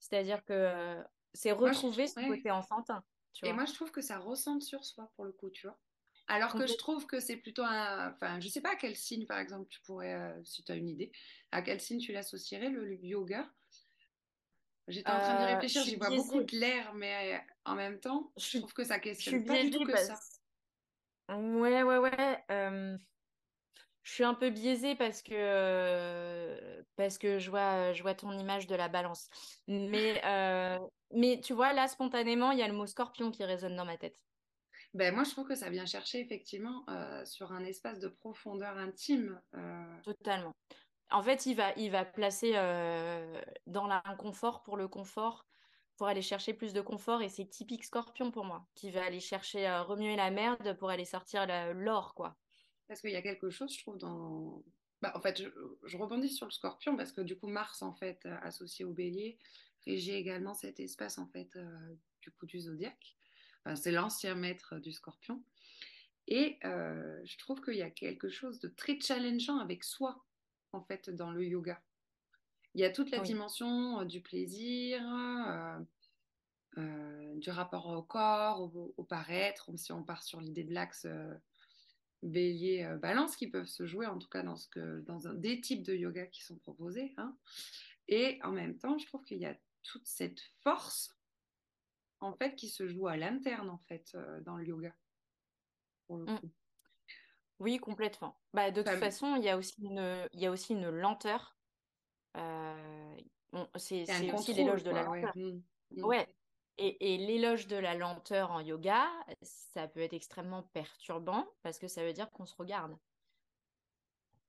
C'est-à-dire que euh, c'est retrouver son ouais. côté enfantin, tu Et moi, je trouve que ça ressemble sur soi pour le coup, tu vois. Alors que je trouve que c'est plutôt un. Enfin, je sais pas à quel signe, par exemple, tu pourrais, si tu as une idée, à quel signe tu l'associerais, le, le yoga. J'étais en train d'y Euh, réfléchir, j'y vois beaucoup de l'air, mais en même temps, je trouve que ça questionne pas du tout que ça. parce... Ouais, ouais, ouais. euh, Je suis un peu biaisée parce que, euh, parce que je vois, je vois ton image de la balance. Mais, euh, mais tu vois, là, spontanément, il y a le mot scorpion qui résonne dans ma tête. Ben, moi, je trouve que ça vient chercher effectivement sur un espace de profondeur intime. Totalement. En fait, il va, il va placer euh, dans l'inconfort pour le confort, pour aller chercher plus de confort. Et c'est typique scorpion pour moi, qui va aller chercher euh, remuer la merde pour aller sortir l'or, quoi. Parce qu'il y a quelque chose, je trouve, dans... Bah, en fait, je, rebondis sur le scorpion parce que du coup, Mars, en fait, euh, associé au bélier, régit également cet espace, en fait, euh, du coup, du zodiaque. C'est l'ancien maître du scorpion. Et euh, je trouve qu'il y a quelque chose de très challengeant avec soi, en fait, dans le yoga. Il y a toute la Oui. dimension euh, du plaisir, euh, euh, du rapport au corps, au, au paraître, si on part sur l'idée de l'axe euh, bélier euh, balance qui peuvent se jouer en tout cas dans, ce que, dans un, des types de yoga qui sont proposés. Hein. Et en même temps, je trouve qu'il y a toute cette force en fait qui se joue à l'interne en fait dans le yoga pour le Mm. coup. Oui, complètement. Bah, de toute Enfin, façon, il y a aussi une, il y a aussi une lenteur. Euh, on- c'est, un aussi contrôle l'éloge de la quoi, ouais. lenteur. Mm. Mm. Ouais. Et, et l'éloge de la lenteur en yoga, ça peut être extrêmement perturbant parce que ça veut dire qu'on se regarde.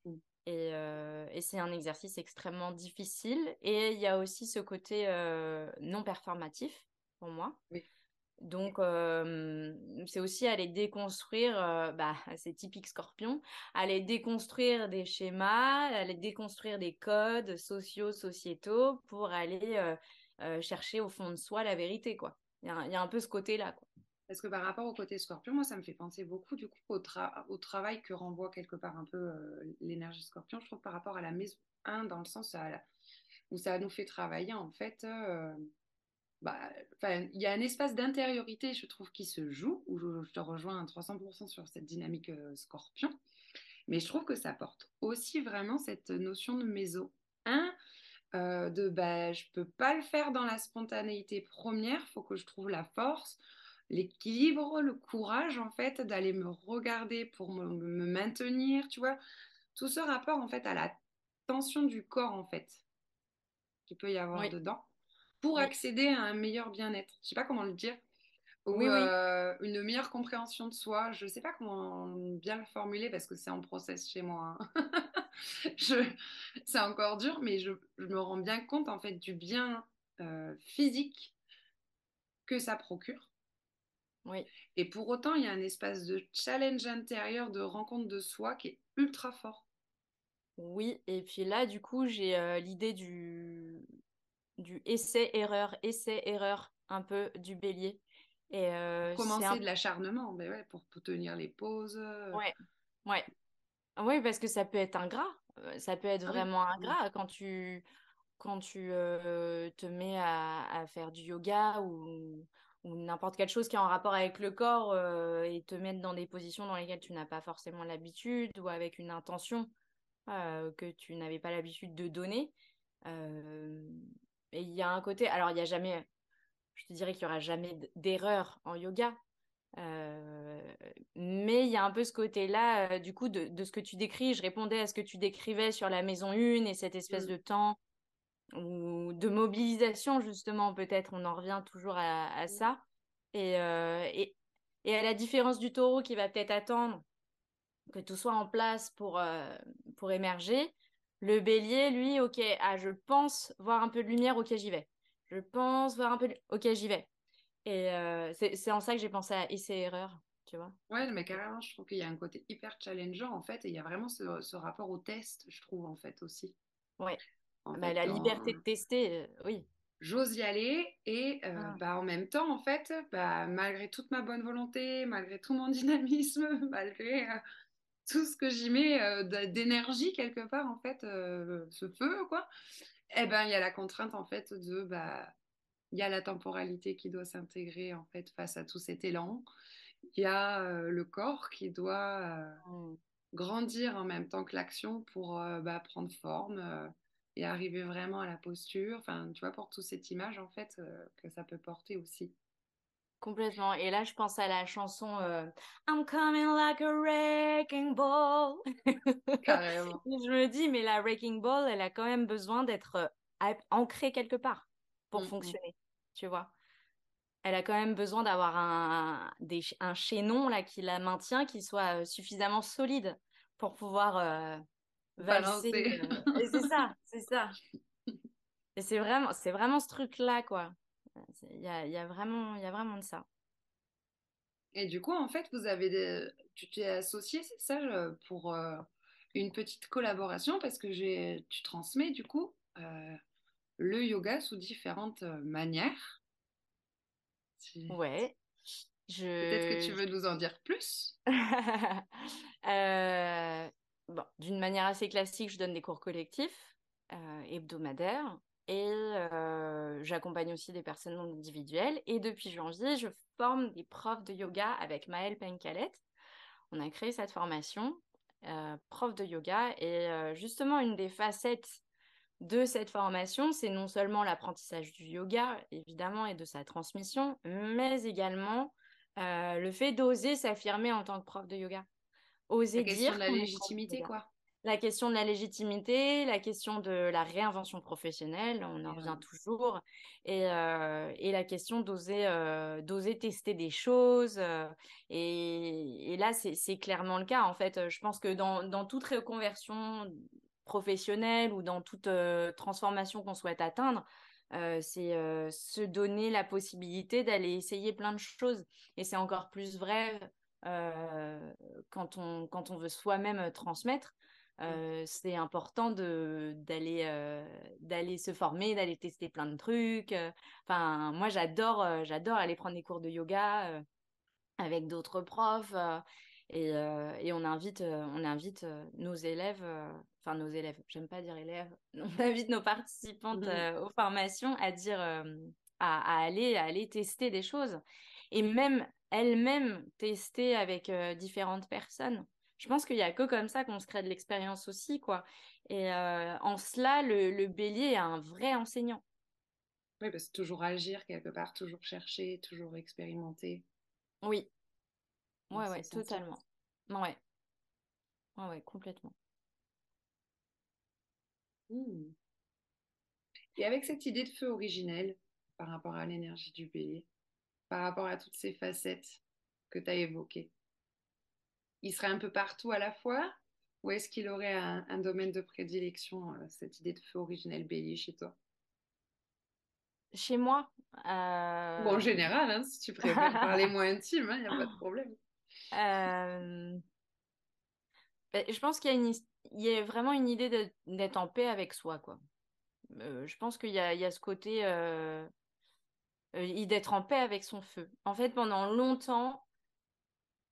Mm. Et, euh, et c'est un exercice extrêmement difficile. Et il y a aussi ce côté euh, non performatif pour moi. Oui. Donc, c'est aussi aller déconstruire, euh, bah, [laughs] c'est typique scorpion, aller déconstruire des schémas, aller déconstruire des codes sociaux, sociétaux pour aller chercher au fond de soi la vérité, quoi. Il y a, un- peu ce côté-là. Parce que par rapport au côté scorpion, moi, ça me fait penser beaucoup du coup au, tra- au travail que renvoie quelque part un peu l'énergie scorpion. Je trouve par rapport à la maison 1, dans le sens où ça nous fait travailler en fait. Bah, il y a un espace d'intériorité, je trouve, qui se joue, où je, je te rejoins à 300% sur cette dynamique euh, scorpion. Mais je trouve que ça porte aussi vraiment cette notion de maison 1, euh, de bah, je peux pas le faire dans la spontanéité première, faut que je trouve la force, l'équilibre, le courage en fait d'aller me regarder pour me, me maintenir, tu vois. Tout ce rapport en fait à la tension du corps en fait qu'il peut y avoir Oui, dedans pour accéder à un meilleur bien-être. Je sais pas comment le dire. Ou oui, oui. euh, une meilleure compréhension de soi. Je sais pas comment bien le formuler parce que c'est en process chez moi. hein. [laughs] Je... C'est encore dur, mais je, je me rends bien compte en fait du bien euh, physique que ça procure. Oui. Et pour autant, il y a un espace de challenge intérieur, de rencontre de soi qui est ultra fort. Oui, et puis là, du coup, j'ai euh, l'idée du, du essai-erreur, essai-erreur un peu du bélier. Et euh, Commencer un... de l'acharnement, mais ouais, pour, pour, tenir les pauses. Ouais, ouais. Oui, parce que ça peut être ingrat. Euh, ça peut être Ah vraiment oui. ingrat quand tu, quand tu euh, te mets à, à, faire du yoga ou, ou n'importe quelle chose qui est en rapport avec le corps euh, et te mettre dans des positions dans lesquelles tu n'as pas forcément l'habitude ou avec une intention euh, que tu n'avais pas l'habitude de donner. Euh, et il y a un côté, alors il n'y a jamais, je te dirais qu'il n'y aura jamais d'erreur en yoga, euh, mais il y a un peu ce côté-là, euh, du coup, de, de, ce que tu décris. Je répondais à ce que tu décrivais sur la maison 1 et cette espèce mmh. de temps ou de mobilisation, justement, peut-être. On en revient toujours à, à ça. Et, euh, et, et, à la différence du taureau qui va peut-être attendre que tout soit en place pour, pour émerger, le bélier, lui, ok, ah, je pense voir un peu de lumière, ok, j'y vais. Je pense voir un peu de... Ok, j'y vais. Et euh, c'est en ça que j'ai pensé à essai-erreur, tu vois. Ouais, mais carrément, je trouve qu'il y a un côté hyper challengeant, en fait, et il y a vraiment ce, ce rapport au test, je trouve, en fait, aussi. Ouais. Bah, fait, la liberté de tester, euh, oui. J'ose y aller, et euh, ah. bah, en même temps, en fait, bah, malgré toute ma bonne volonté, malgré tout mon [laughs] dynamisme, malgré tout ce que j'y mets d'énergie, quelque part, en fait, ce feu, quoi, eh ben, il y a la contrainte, en fait, de... Bah, il y a la temporalité qui doit s'intégrer en fait face à tout cet élan. Il y a euh, le corps qui doit euh, mmh. grandir en même temps que l'action pour euh, bah, prendre forme et arriver vraiment à la posture. Enfin, tu vois, pour toute cette image en fait que ça peut porter aussi. Complètement. Et là, je pense à la chanson I'm coming like a wrecking ball. Carrément. [laughs] je me dis, mais la wrecking ball, elle a quand même besoin d'être ancrée quelque part pour mmh, fonctionner, tu vois. Elle a quand même besoin d'avoir un, des, un chaînon là, qui la maintient, qui soit suffisamment solide pour pouvoir euh, valser. Euh, c'est ça, c'est ça. [laughs] Et c'est vraiment, c'est vraiment ce truc-là, quoi. Il y a, y, a vraiment, y a vraiment de ça. Et du coup, en fait, vous avez des... tu t'es associé, c'est ça, pour euh, une petite collaboration? Parce que tu transmets, du coup, le yoga sous différentes euh, manières. Ouais. Je... Peut-être que tu veux nous en dire plus? [laughs] Euh, bon, D'une manière assez classique, je donne des cours collectifs euh, hebdomadaires et euh, j'accompagne aussi des personnes individuelles. Et depuis janvier, je forme des profs de yoga avec Maëlle Pencalet. On a créé cette formation, euh, prof de yoga, et justement, une des facettes de cette formation, c'est non seulement l'apprentissage du yoga, évidemment, et de sa transmission, mais également euh, le fait d'oser s'affirmer en tant que prof de yoga. Oser la question de la légitimité, quoi. La question de la légitimité, la question de la réinvention professionnelle, on en revient toujours, et, euh, et, la question d'oser euh, d'oser tester des choses. et, et, là, c'est clairement le cas. En fait, je pense que dans, dans toute reconversion professionnelle ou dans toute euh, transformation qu'on souhaite atteindre, euh, c'est euh, se donner la possibilité d'aller essayer plein de choses. Et c'est encore plus vrai quand, on, quand on veut soi-même transmettre. Mmh. c'est important de d'aller d'aller se former d'aller tester plein de trucs enfin moi j'adore j'adore aller prendre des cours de yoga avec d'autres profs et, et, on invite on invite nos élèves enfin nos élèves, j'aime pas dire élèves, [laughs] on invite nos participantes mmh aux formations à dire, à, aller, à aller tester des choses et même elles-mêmes tester avec différentes personnes. Je pense qu'il y a que comme ça qu'on se crée de l'expérience aussi, quoi. Et en cela, le, le, bélier est un vrai enseignant. Oui, parce que toujours agir quelque part, toujours chercher, toujours expérimenter. Oui. Ouais, ouais, totalement. Ouais. Ouais, ouais, complètement. Mmh. Et avec cette idée de feu originel par rapport à l'énergie du bélier, par rapport à toutes ces facettes que tu as évoquées, il serait un peu partout à la fois ou est-ce qu'il aurait un, domaine de prédilection, euh, cette idée de feu originel bélier chez toi? Chez moi, Ou en général, hein, si tu préfères [laughs] parler moins intime, il hein, n'y a pas de problème. Ben, je pense qu'il y une, y a vraiment une idée d'être en paix avec soi, quoi. Euh, je pense qu'il y y a ce côté euh, euh, d'être en paix avec son feu. En fait, pendant longtemps,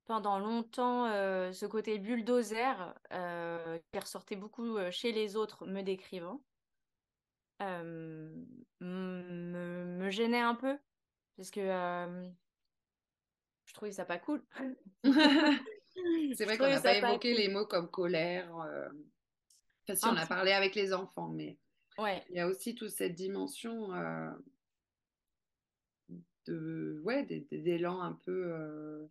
pendant longtemps, ce côté bulldozer qui ressortait beaucoup chez les autres, me décrivant, me, me, gênait un peu parce que je trouvais ça pas cool. [laughs] C'est vrai qu'on n'a pas évoqué les mots comme colère. Euh... Enfin, si, on a parlé avec les enfants, mais ouais. il y a aussi toute cette dimension euh... de, ouais, d'élan un peu euh...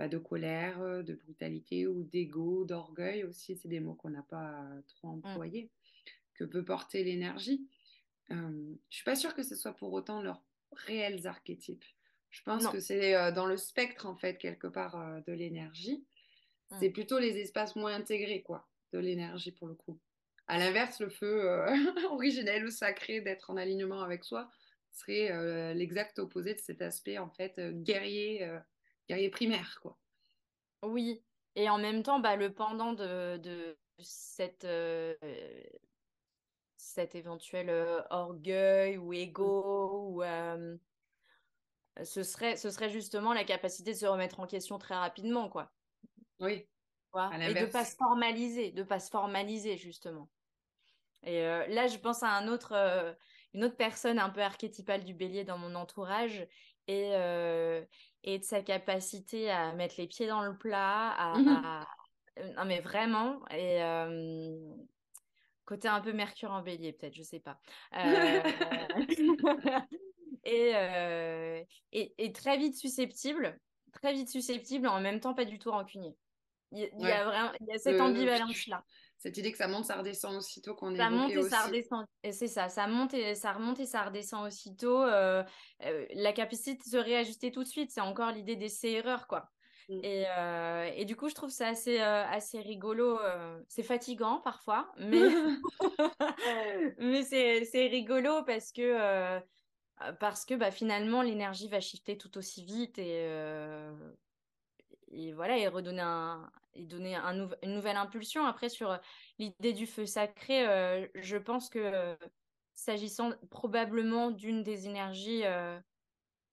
bah, de colère, de brutalité ou d'ego, d'orgueil aussi. C'est des mots qu'on n'a pas trop mm. employés, que peut porter l'énergie. Euh... Je suis pas sûre que ce soit pour autant leurs réels archétypes. Je pense que c'est euh, dans le spectre, en fait, quelque part, euh, de l'énergie. Mmh. C'est plutôt les espaces moins intégrés, quoi, de l'énergie, pour le coup. À l'inverse, le feu euh, [laughs] originel ou sacré d'être en alignement avec soi serait l'exact opposé de cet aspect, en fait, guerrier, guerrier primaire, quoi. Oui, et en même temps, bah, le pendant de, de cette, cet éventuel orgueil ou ego ou ce serait, ce serait justement la capacité de se remettre en question très rapidement, quoi. Oui. Et de pas se formaliser, de pas se formaliser justement. Et euh, là, je pense à un autre, euh, une autre personne un peu archétypale du bélier dans mon entourage et, euh, et de sa capacité à mettre les pieds dans le plat, à, mmh non mais vraiment, et côté un peu Mercure en bélier peut-être, je sais pas. [laughs] Euh, et, et, très vite susceptible, très vite susceptible, en même temps pas du tout rancunier. Il, y, a vraiment il y a cette ambivalence-là. Cette idée que ça monte, ça redescend aussitôt qu'on est Ça monte et ça redescend. Et c'est ça, ça monte et ça remonte et ça redescend aussitôt. Euh, euh, la capacité de se réajuster tout de suite, c'est encore l'idée d'essai-erreur, quoi. Mm. Et, et, du coup, je trouve ça assez, assez rigolo. c'est fatigant parfois, [laughs] mais, [laughs] mais c'est rigolo parce que parce que bah, finalement l'énergie va shifter tout aussi vite et, euh, et voilà et redonner un et donner un une nouvelle impulsion après sur l'idée du feu sacré euh, je pense que s'agissant probablement d'une des énergies euh,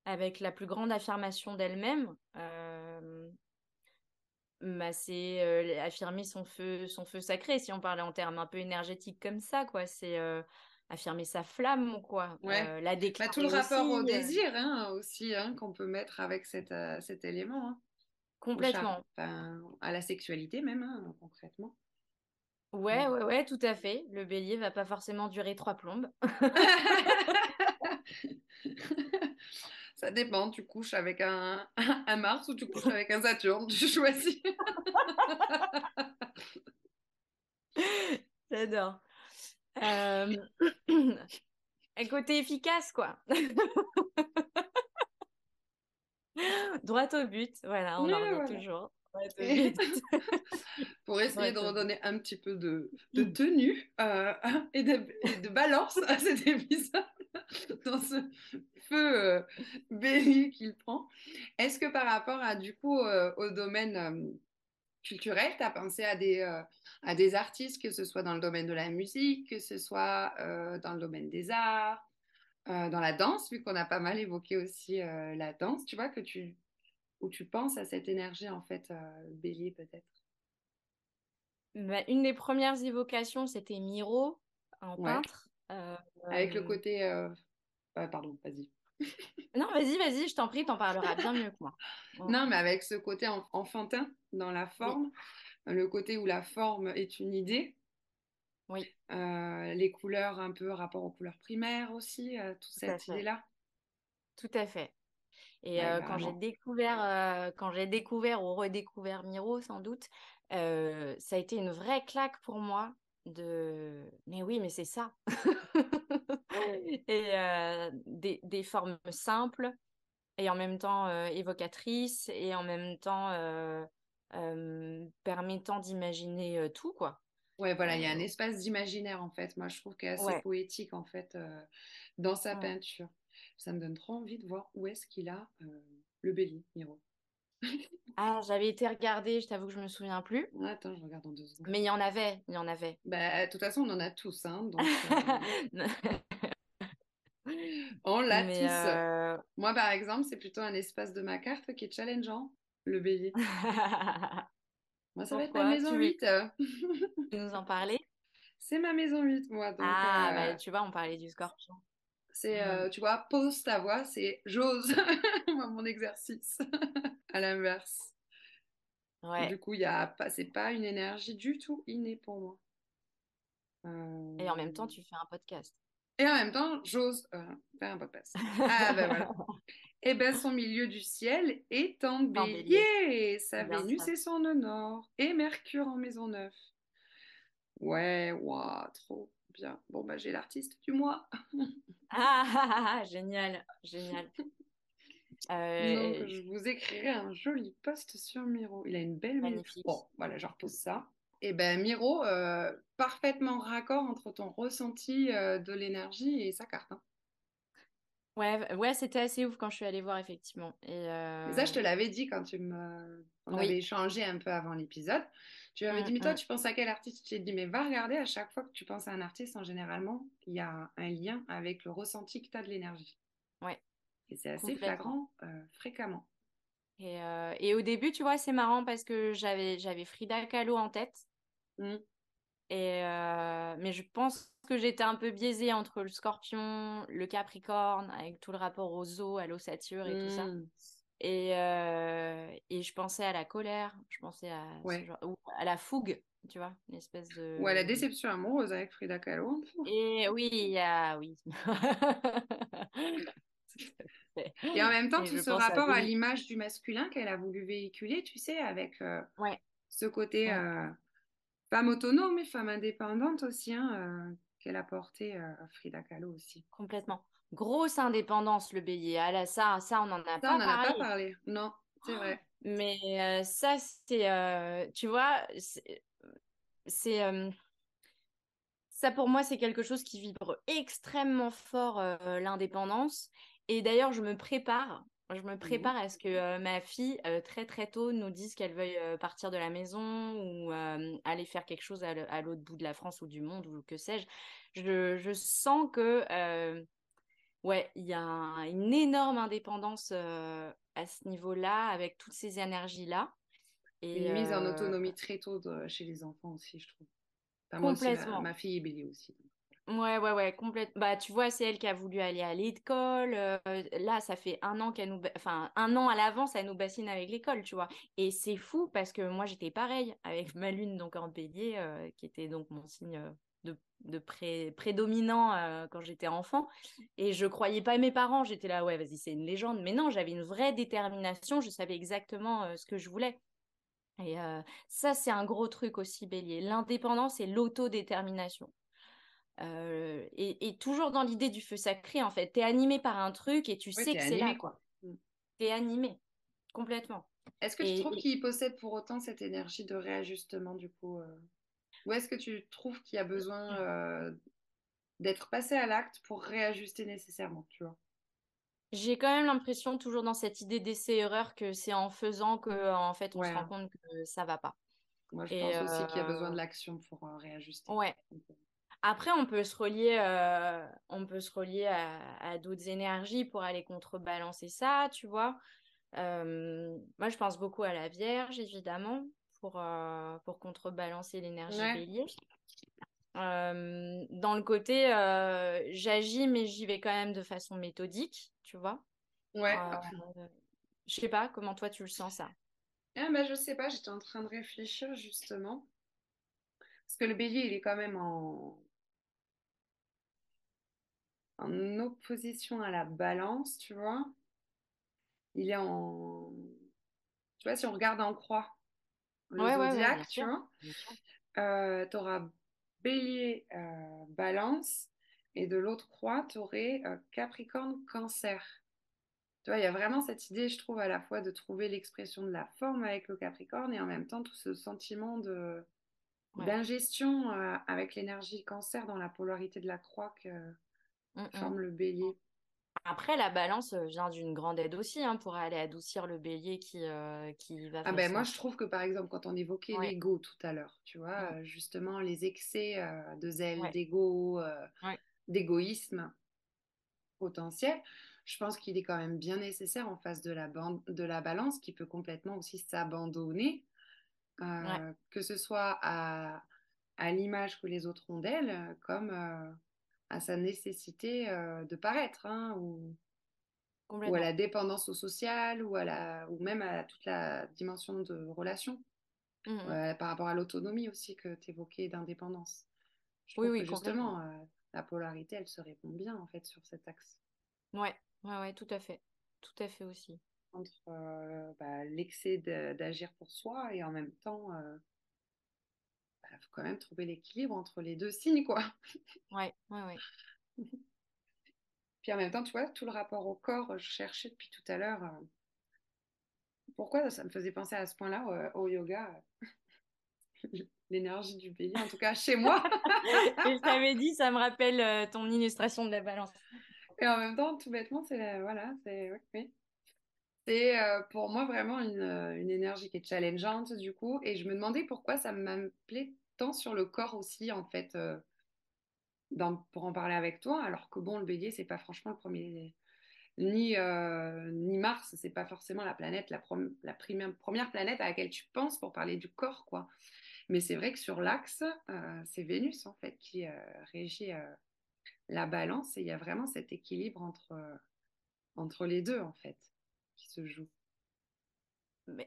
avec la plus grande affirmation d'elle-même bah, c'est affirmer son feu son feu sacré si on parlait en termes un peu énergétiques comme ça quoi c'est affirmer sa flamme, quoi. Ouais. Euh, la bah, tout le rapport au euh. désir hein, aussi, hein, qu'on peut mettre avec cet, euh, cet élément. Hein. Complètement. à la sexualité même, hein, concrètement. Ouais, ouais, ouais, tout à fait. Le bélier va pas forcément durer trois plombes. [laughs] Ça dépend, tu couches avec un, [laughs] un Mars ou tu couches avec un Saturne, tu choisis. [laughs] J'adore. Euh... [clears throat] un côté efficace, quoi. [laughs] Droit au but, voilà, on en revient toujours. [laughs] Pour [laughs] essayer de redonner un petit peu de, de tenue euh, et, de, balance à cet épisode dans ce feu euh, bélier qu'il prend. Est-ce que par rapport à du coup euh, au domaine culturel, tu as pensé à des, à des artistes, que ce soit dans le domaine de la musique, que ce soit dans le domaine des arts, euh, dans la danse, vu qu'on a pas mal évoqué aussi la danse, tu vois, que tu, où tu penses à cette énergie, en fait, bélier peut-être? Bah, Une des premières évocations, c'était Miro, en peintre. Avec le côté... pardon, vas-y. [laughs] non, vas-y, vas-y, je t'en prie, t'en parleras bien mieux que moi. Non, mais avec ce côté enfantin dans la forme, le côté où la forme est une idée. Oui. Euh, les couleurs, un peu rapport aux couleurs primaires aussi, euh, toute cette idée-là. Tout à fait. Et euh, quand j'ai découvert, quand j'ai découvert ou redécouvert Miro, sans doute, ça a été une vraie claque pour moi de. Mais oui, mais c'est ça. [laughs] et des, des, formes simples et en même temps évocatrices et en même temps permettant d'imaginer tout, quoi. Ouais, voilà, il y a un espace d'imaginaire en fait. Moi, je trouve qu'il est assez poétique en fait dans sa peinture. Ça me donne trop envie de voir où est-ce qu'il a euh, le bélier, Miro. [laughs] Ah, j'avais été regarder, je t'avoue que je me souviens plus. Attends, je regarde en deux secondes. Mais il y en avait, il y en avait. Bah, de toute façon, on en a tous, hein, [laughs] donc, euh, [laughs] on l'a tous. euh, Moi, par exemple, c'est plutôt un espace de ma carte qui est challengeant, le bélier. Moi, ça va être ma maison Tu veux- 8. Tu nous en parler? [laughs] C'est ma maison 8, moi. Donc, Ah, euh, bah, tu vois, on parlait du scorpion. c'est, Mhm. euh, tu vois, pose ta voix, c'est j'ose, [laughs] moi, mon exercice. [laughs] à l'inverse. Ouais. Du coup, y a pas, c'est pas une énergie du tout innée pour moi. Euh, Et en même temps, tu fais un podcast. Et en même temps, j'ose euh, faire un podcast. Ah ben voilà. Et ben son milieu du ciel est en bélier. bélier. Sa Bien Vénus est son nord. Et Mercure en maison 9. Ouais, waouh, trop bien. Bon, bah j'ai l'artiste du mois. [laughs] Ah, ah, [laughs] ah, génial, génial. [laughs] Euh, Donc, je vous écrirai un joli post sur Miro. Il a une belle. Magnifique. Bon, voilà, je repose ça. Et ben Miro, euh, parfaitement raccord entre ton ressenti euh, de l'énergie et sa carte. hein. Ouais, ouais, c'était assez ouf quand je suis allée voir, effectivement. Et, euh, ça, je te l'avais dit quand tu me... on Oui. avait échangé un peu avant l'épisode. Tu m'avais dit, Mm, mais toi, mm. tu penses à quel artiste? Je t'ai dit, mais va regarder à chaque fois que tu penses à un artiste, en généralement, il y a un lien avec le ressenti que tu as de l'énergie. Ouais. Et c'est assez flagrant euh, fréquemment. Et, euh, et au début, tu vois, c'est marrant parce que j'avais Frida Kahlo en tête. Mm. Et euh, mais je pense que j'étais un peu biaisée entre le scorpion, le capricorne, avec tout le rapport aux eaux, à l'ossature et tout ça. Mm. Et, euh, et je pensais à la colère, je pensais à, ce Ouais. genre- ou à la fougue, tu vois, une espèce de... Ou à la déception amoureuse avec Frida Kahlo. Et oui, il y a... Oui. [laughs] Et en même temps, Et tout ce à rapport à, l'image du masculin qu'elle a voulu véhiculer, tu sais, avec euh, Ouais. ce côté Ouais. Femme autonome, mais femme indépendante aussi, hein, euh, qu'elle a porté euh, à Frida Kahlo aussi. Complètement. Grosse indépendance, le bélier. Ah là, ça, ça, on n'en a Ça, pas on n'en a pas parlé. Non, c'est vrai. [gasps] Mais euh, ça, c'est, euh, tu vois, c'est, ça pour moi, c'est quelque chose qui vibre extrêmement fort l'indépendance. Et d'ailleurs, je me prépare, je me prépare à ce que euh, ma fille euh, très très tôt nous dise qu'elle veuille euh, partir de la maison ou aller faire quelque chose à, l'autre bout de la France ou du monde ou que sais-je. Je, je sens que Ouais, il y a un- une énorme indépendance à ce niveau-là, avec toutes ces énergies-là. Et, Une mise en autonomie très tôt de- chez les enfants aussi, je trouve. Enfin, moi aussi, ma, Complètement. ma fille est bélier aussi. Ouais, ouais, ouais, complètement. Bah, tu vois, c'est elle qui a voulu aller à l'école. euh, là, ça fait un an qu'elle nous, enfin, un an à l'avance, elle nous bassine avec l'école, tu vois. Et c'est fou parce que moi, j'étais pareil avec ma lune donc en bélier, euh, qui était donc mon signe euh, de, de pré- prédominant quand j'étais enfant. Et je croyais pas mes parents. J'étais là, ouais, vas-y, c'est une légende. Mais non, j'avais une vraie détermination. Je savais exactement ce que je voulais. Et ça, c'est un gros truc aussi, bélier. L'indépendance et l'autodétermination. Euh, et, et toujours dans l'idée du feu sacré, en fait. T'es animé par un truc et tu sais que c'est là, quoi. T'es animé, complètement. Est-ce que Et- tu trouves et- qu'il possède pour autant cette énergie de réajustement, du coup euh, Ou est-ce que tu trouves qu'il y a besoin euh, d'être passé à l'acte pour réajuster nécessairement, tu vois? J'ai quand même l'impression, toujours dans cette idée d'essai-erreur, que c'est en faisant que, en fait, on Ouais. se rend compte que ça va pas. Moi, je Et, pense aussi qu'il y a besoin de l'action pour réajuster. Ouais. Après, on peut se relier, euh, on peut se relier à, à d'autres énergies pour aller contrebalancer ça, tu vois. Euh, moi, je pense beaucoup à la Vierge, évidemment, pour, euh, pour contrebalancer l'énergie Ouais. bélier. Dans le côté, j'agis, mais j'y vais quand même de façon méthodique, tu vois. Ouais. Je sais pas comment toi tu le sens ça? Ah, bah, je sais pas, j'étais en train de réfléchir justement. Parce que le bélier, il est quand même en, en opposition à la balance, tu vois. Il est en. Tu vois, si on regarde en croix, le Ouais, tu vois, sûr. tu auras bélier, euh, balance, et de l'autre croix, tu aurais capricorne, cancer. Tu vois, il y a vraiment cette idée, je trouve, à la fois de trouver l'expression de la forme avec le capricorne et en même temps tout ce sentiment de d'ingestion euh, avec l'énergie cancer dans la polarité de la croix que Mm, mm. forme le bélier. Après, la balance vient d'une grande aide aussi hein, pour aller adoucir le bélier qui, qui va ah ben, Moi, je trouve que par exemple, quand on évoquait l'ego tout à l'heure, tu vois, mmh. justement, les excès de zèle, d'ego, d'égoïsme potentiel, je pense qu'il est quand même bien nécessaire en face de la, de la balance qui peut complètement aussi s'abandonner, que ce soit à, à l'image que les autres ont d'elle, comme à sa nécessité de paraître, hein, ou, ou, à la dépendance au social, ou, à la, ou même à toute la dimension de relation, mmh par rapport à l'autonomie aussi que tu évoquais d'indépendance. Je oui, oui, que justement, la polarité, elle se répond bien en fait sur cet axe. Ouais, ouais, ouais, tout à fait. Tout à fait aussi. Entre bah, l'excès d'agir pour soi et en même temps faut quand même trouver l'équilibre entre les deux signes, quoi. Ouais, ouais, ouais. [laughs] Puis en même temps, tu vois, tout le rapport au corps, je cherchais depuis tout à l'heure. Euh, pourquoi ça me faisait penser à ce point-là euh, au yoga [laughs] L'énergie du bélier, en tout cas chez moi. [laughs] je t'avais dit, ça me rappelle euh, ton illustration de la balance. Et en même temps, tout bêtement, c'est voilà, c'est oui. C'est pour moi vraiment une, une, énergie qui est challengeante du coup. Et je me demandais pourquoi ça m'appelait tant sur le corps aussi, en fait, pour en parler avec toi. Alors que bon, le bélier, c'est pas franchement le premier. Ni, ni Mars, c'est pas forcément la planète, la, la première planète à laquelle tu penses pour parler du corps, quoi. Mais c'est vrai que sur l'axe, c'est Vénus, en fait, qui régit la balance et il y a vraiment cet équilibre entre, entre les deux, en fait qui se joue.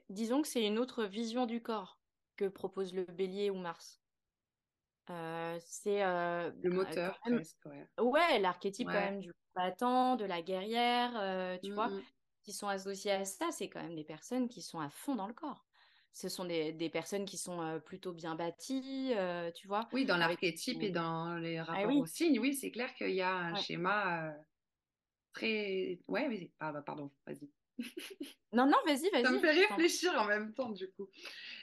Disons que c'est une autre vision du corps que propose le bélier ou Mars. Euh, c'est euh, le moteur presque, ouais, l'archétype quand même du combattant, de la guerrière, euh, tu vois, mm, mm. qui sont associés à ça, c'est quand même des personnes qui sont à fond dans le corps. Ce sont des, des personnes qui sont plutôt bien bâties, tu vois. Oui, dans l'archétype et dans les ah rapports aux signes, oui, c'est clair qu'il y a un schéma très. Ouais, pardon, vas-y. Non, non, vas-y, vas-y. Ça me fait réfléchir en même temps, du coup.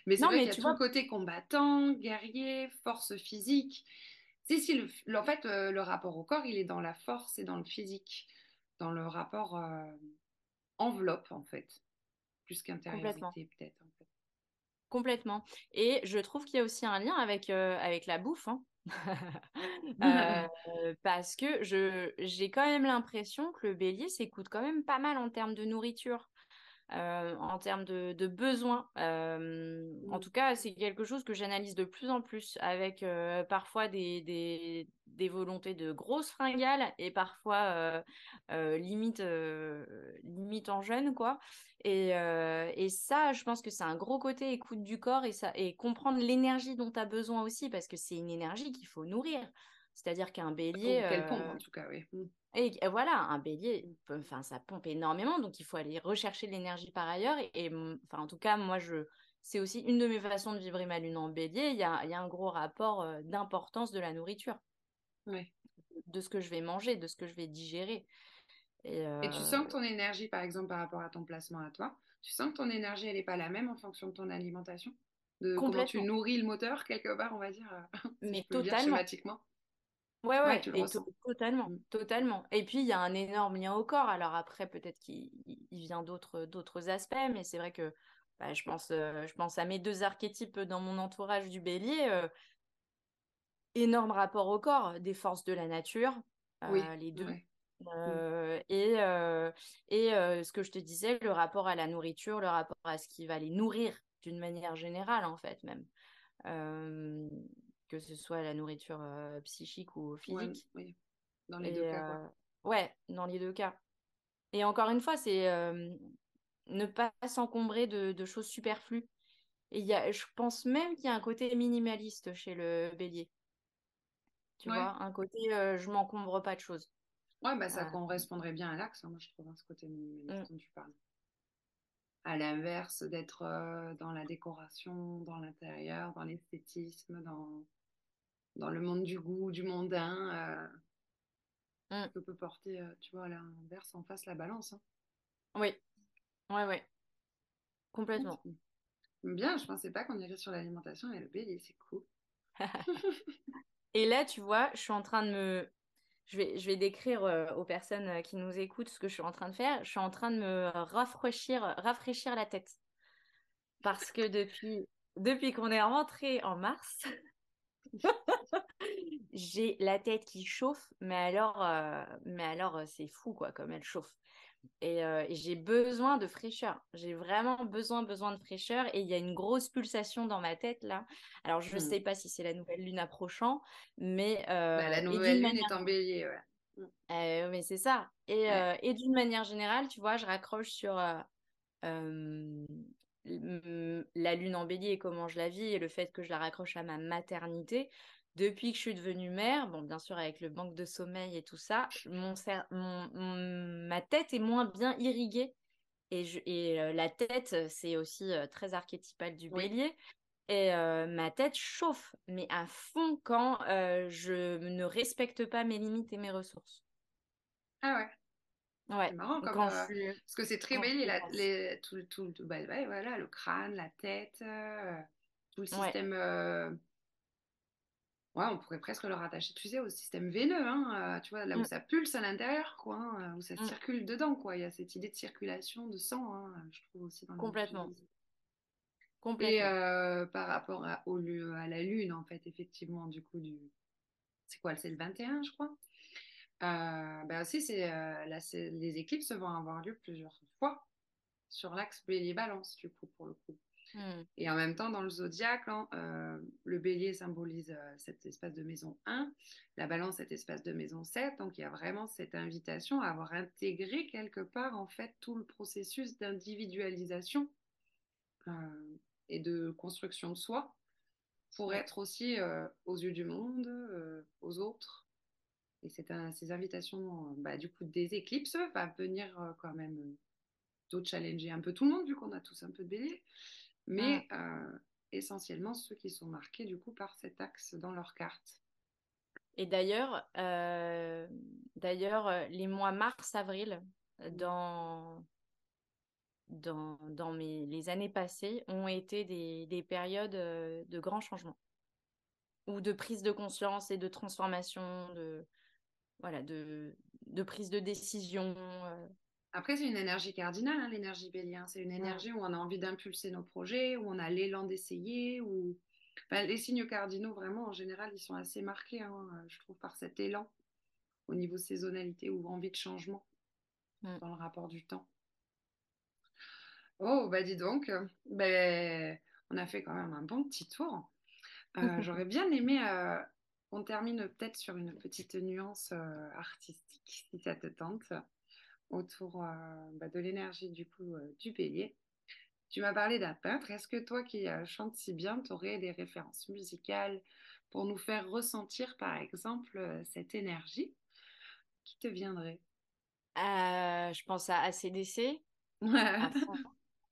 Mais c'est vrai qu'il y a tout le côté combattant, guerrier, force physique. Si, si, le, en fait, euh, le rapport au corps, il est dans la force et dans le physique, dans le rapport euh, enveloppe, en fait, plus qu'intériorité, peut-être. Complètement. Et je trouve qu'il y a aussi un lien avec, euh, avec la bouffe. Hein. [laughs] [laughs] Euh, parce que je j'ai quand même l'impression que le bélier s'écoute quand même pas mal en termes de nourriture. Euh, en termes de, de besoins. Euh, en mmh. tout cas, c'est quelque chose que j'analyse de plus en plus avec parfois des, des, des, volontés de grosses fringales et parfois limite, limite en jeune, quoi. Et, et, ça, je pense que c'est un gros côté écoute du corps et, ça, et comprendre l'énergie dont tu as besoin aussi parce que c'est une énergie qu'il faut nourrir. C'est-à-dire qu'un bélier. Quelle pompe, en tout cas, oui. Mmh. Et, voilà, un bélier, enfin, ça pompe énormément, donc il faut aller rechercher de l'énergie par ailleurs. Et, enfin, en tout cas, moi, je, c'est aussi une de mes façons de vivre ma lune en bélier. Il y a, il y a un gros rapport euh, d'importance de la nourriture. De ce que je vais manger, de ce que je vais digérer. Et, et, tu sens que ton énergie, par exemple, par rapport à ton placement à toi, tu sens que ton énergie, elle n'est pas la même en fonction de ton alimentation? De comment tu nourris le moteur, quelque part, on va dire, [laughs] Mais totalement. Ouais, ouais, totalement, mmh. totalement. Et puis, il y a un énorme lien au corps. Alors après, peut-être qu'il vient d'autres, d'autres aspects, mais c'est vrai que bah, je, pense, euh, je pense à mes deux archétypes dans mon entourage du bélier. Euh, énorme rapport au corps, des forces de la nature, euh, les deux. Mmh. et et ce que je te disais, le rapport à la nourriture, le rapport à ce qui va les nourrir d'une manière générale, en fait, même que ce soit la nourriture psychique ou physique. oui, dans les deux cas. Ouais, dans les deux cas. Et encore une fois, c'est ne pas s'encombrer de, choses superflues. Et y a, je pense même qu'il y a un côté minimaliste chez le bélier. Tu vois, un côté je m'encombre pas de choses. Ouais, bah ça correspondrait bien à l'axe, hein, moi je trouve, hein, ce côté minimaliste mmh. dont tu parles à l'inverse d'être dans la décoration, dans l'intérieur, dans l'esthétisme, dans, dans le monde du goût, du mondain, euh, mmh. que peut porter, euh, tu vois, à l'inverse, en face, la balance. Hein. Oui, ouais, ouais. Complètement. Bien, je pensais pas qu'on irait sur l'alimentation et le bélier, c'est cool. [laughs] et là, tu vois, je suis en train de me, je vais, décrire aux personnes qui nous écoutent ce que je suis en train de faire. Je suis en train de me rafraîchir, rafraîchir la tête. Parce que depuis, depuis qu'on est rentré en mars, [laughs] j'ai la tête qui chauffe, mais alors, mais alors c'est fou quoi, comme elle chauffe. Et, j'ai besoin de fraîcheur. J'ai vraiment besoin, besoin de fraîcheur. Et il y a une grosse pulsation dans ma tête là. Alors je ne mmh. sais pas si c'est la nouvelle lune approchant, mais bah, la nouvelle lune est en bélier, ouais. Mmh. mais c'est ça. Et, et d'une manière générale, tu vois, je raccroche sur la lune en bélier et comment je la vis et le fait que je la raccroche à ma maternité depuis que je suis devenue mère, bon, bien sûr, avec le manque de sommeil et tout ça, mon, ma tête est moins bien irriguée. Et, je, et euh, la tête, c'est aussi euh, très archétypal du bélier. Et euh, ma tête chauffe, mais à fond quand je ne respecte pas mes limites et mes ressources. Ah ouais. Ouais. C'est marrant comme, parce que c'est très bélier, les, tout, tout, tout bah, voilà, le crâne, la tête, tout le système Ouais, on pourrait presque le rattacher, tu sais, au système veineux, hein, euh, tu vois, là où mm. ça pulse à l'intérieur, quoi, hein, où ça mm. circule dedans, quoi. Il y a cette idée de circulation de sang, hein, je trouve aussi dans Complètement. Complètement. Et euh, par rapport à, au, à la Lune, en fait, effectivement, du coup, du... c'est quoi, c'est le 21, je crois? Euh, ben aussi, c'est, les éclipses vont avoir lieu plusieurs fois sur l'axe bélier-balance, du coup, pour le coup. Hmm. Et en même temps, dans le zodiaque, hein, euh, le bélier symbolise euh, cet espace de maison 1, la balance cet espace de maison 7. Donc il y a vraiment cette invitation à avoir intégré quelque part en fait tout le processus d'individualisation euh, et de construction de soi pour être aussi aux yeux du monde, aux autres. Et c'est ces invitations bah, du coup des éclipses va venir quand même d'autres challenger un peu tout le monde vu qu'on a tous un peu de bélier mais euh, essentiellement ceux qui sont marqués du coup par cet axe dans leur carte. Et d'ailleurs, euh, d'ailleurs, euh, les mois mars-avril dans dans, dans mes, les années passées ont été des, des périodes de grands changements ou de prise de conscience et de transformation, de voilà, de, de prise de décision. Après, c'est une énergie cardinale, hein, l'énergie bélier. C'est une énergie où on a envie d'impulser nos projets, où on a l'élan d'essayer. Où... les signes cardinaux, vraiment, en général, ils sont assez marqués, hein, je trouve, par cet élan au niveau saisonnalité ou envie de changement dans le rapport du temps. Oh, bah dis donc, ben, on a fait quand même un bon petit tour. Euh, [laughs] j'aurais bien aimé euh, qu'on termine peut-être sur une petite nuance euh, artistique, si ça te tente autour euh, bah, de l'énergie du coup euh, du bélier. Tu m'as parlé d'un peintre. Est-ce que toi qui euh, chantes si bien, tu aurais des références musicales pour nous faire ressentir par exemple cette énergie qui te viendrait? Je pense à ACDC. Ouais. à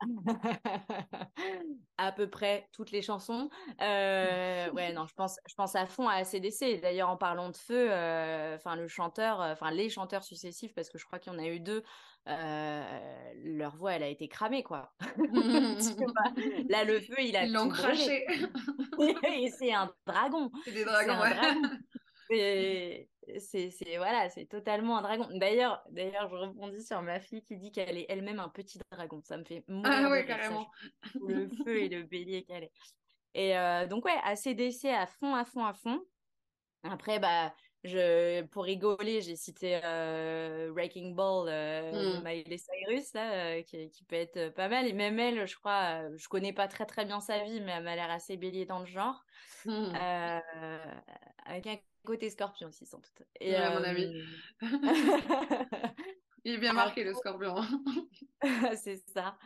[laughs] peu près toutes les chansons. Euh, ouais, non, je pense, je pense à fond à ACDC. D'ailleurs, en parlant de feu, euh, enfin le chanteur, euh, enfin les chanteurs successifs, parce que je crois qu'il y en a eu deux, leur voix, elle a été cramée, quoi. [laughs] Là, le feu, il a. Ils l'ont craché. [laughs] Et c'est un dragon. C'est des dragons, ouais c'est voilà, c'est totalement un dragon. D'ailleurs, d'ailleurs, je rebondis sur ma fille qui dit qu'elle est elle-même un petit dragon. Ça me fait mourir. Ah ouais, carrément. le feu et le [laughs] bélier qu'elle est. Et euh, donc ouais, ACDC à fond, à fond, à fond. Après, bah, je, pour rigoler, j'ai cité euh, Wrecking Ball euh, de hmm. Miley Cyrus, là, qui, qui, peut être pas mal. Et même elle, je crois, je connais pas très très bien sa vie, mais elle m'a l'air assez bélier dans le genre. Hmm. avec un Côté scorpion aussi, sans doute. Et, à mon avis. Euh, [laughs] Il est bien [laughs] marqué, le scorpion. [laughs] c'est ça.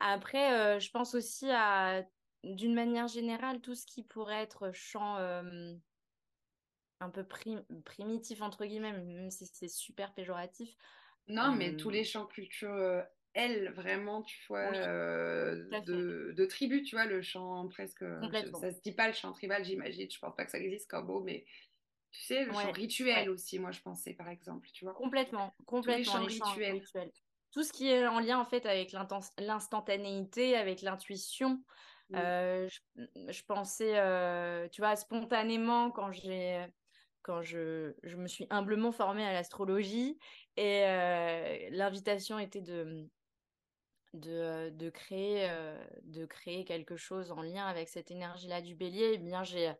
Après, euh, je pense aussi à, d'une manière générale, tout ce qui pourrait être chant euh, un peu primitif, entre guillemets, même si c'est super péjoratif. Non, mais tous les chants culturels elle, vraiment, tu vois, de, de, tribu, tu vois, le chant presque. ça se dit pas le chant tribal, j'imagine. Je pense pas que ça existe comme mot, mais tu sais, le chant rituel aussi, moi je pensais par exemple, tu vois. Complètement, complètement. les, chants rituels. Tout ce qui est en lien en fait avec l'instantanéité, avec l'intuition. Euh, je, pensais, euh, tu vois, spontanément quand j'ai quand je, je me suis humblement formée à l'astrologie et euh, l'invitation était de, de, de, créer, euh, de créer quelque chose en lien avec cette énergie-là du bélier, eh bien j'ai,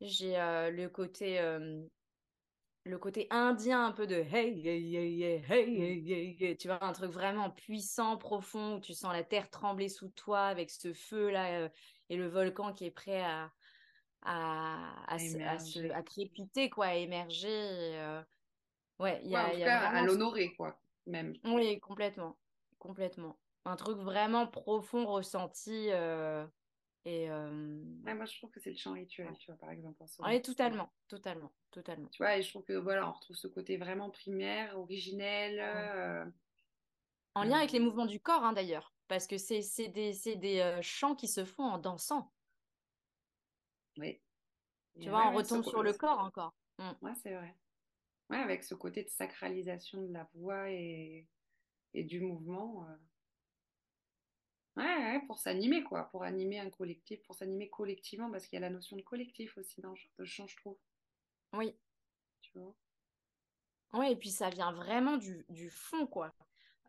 j'ai le côté le côté indien un peu de hey, hey, hey, hey, hey, hey, tu vois, un truc vraiment puissant, profond, où tu sens la terre trembler sous toi avec ce feu-là et le volcan qui est prêt à, à, à, se, à, crépiter, quoi, à émerger. Euh, ouais, il y a, y a à l'honorer, quoi, même. Oui, complètement, complètement. Un truc vraiment profond, ressenti. Euh, et euh... moi, je trouve que c'est le chant rituel, tu vois, par exemple. Oui, totalement, totalement, totalement. Tu vois, et je trouve que voilà, on retrouve ce côté vraiment primaire, originel. Euh, en lien avec les mouvements du corps, hein, d'ailleurs, parce que c'est des, des chants qui se font en dansant. Oui. Tu vois, on retombe sur le corps encore. Mmh. Ouais, c'est vrai. Ouais, avec ce côté de sacralisation de la voix et, et du mouvement. Euh. Ouais, pour s'animer, quoi. Pour animer un collectif, pour s'animer collectivement, parce qu'il y a la notion de collectif aussi dans le chant, je trouve. Oui. Tu vois? Oui, et puis ça vient vraiment du, du fond, quoi.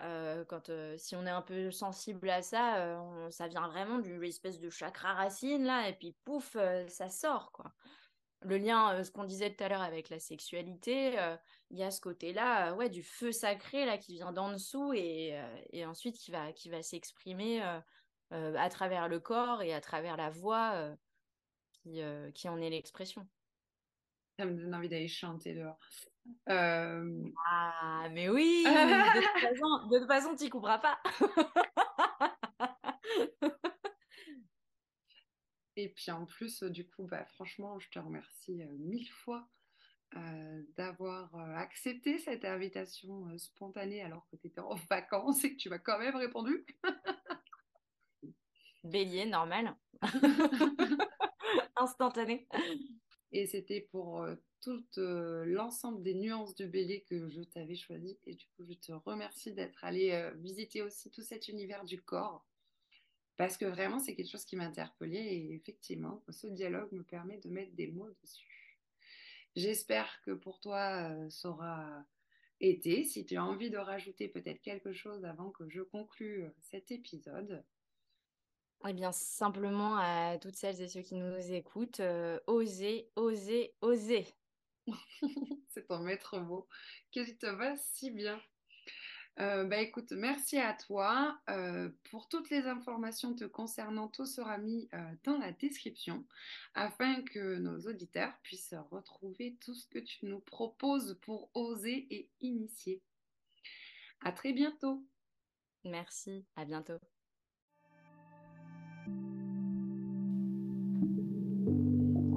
Euh, quand euh, si on est un peu sensible à ça, euh, ça vient vraiment d'une espèce de chakra racine là, et puis pouf, ça sort quoi. Le lien, ce qu'on disait tout à l'heure avec la sexualité, il y a ce côté-là, ouais, du feu sacré là qui vient d'en dessous et, ensuite qui va qui va s'exprimer à travers le corps et à travers la voix qui en est l'expression. Ça me donne envie d'aller chanter dehors. Ah, mais oui [laughs] De toute façon, tu n'y couperas pas Et puis en plus, du coup, bah, franchement, je te remercie mille fois d'avoir accepté cette invitation spontanée alors que tu étais en vacances et que tu m'as quand même répondu. Bélier, normal. [laughs] [laughs] Instantané. Et c'était pour tout l'ensemble des nuances du bélier que je t'avais choisi. Et du coup, je te remercie d'être allé visiter aussi tout cet univers du corps. Parce que vraiment, c'est quelque chose qui m'interpellait. Et effectivement, ce dialogue me permet de mettre des mots dessus. J'espère que pour toi, ça aura été. Si tu as envie de rajouter peut-être quelque chose avant que je conclue cet épisode, eh bien, simplement à toutes celles et ceux qui nous écoutent, euh, osez, osez, osez. [laughs] C'est ton maître mot qui te va si bien. Euh, bah écoute, merci à toi. Euh, pour toutes les informations te concernant, tout sera mis dans la description afin que nos auditeurs puissent retrouver tout ce que tu nous proposes pour oser et initier. À très bientôt. Merci, à bientôt.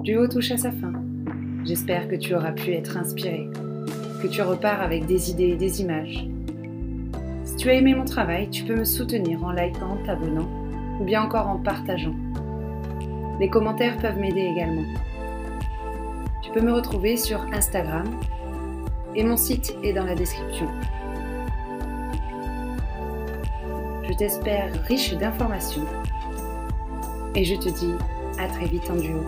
Duo touche à sa fin. J'espère que tu auras pu être inspiré, que tu repars avec des idées et des images. Si tu as aimé mon travail, tu peux me soutenir en likant, t'abonnant ou bien encore en partageant. Les commentaires peuvent m'aider également. Tu peux me retrouver sur Instagram et mon site est dans la description. Je t'espère riche d'informations et je te dis à très vite en duo.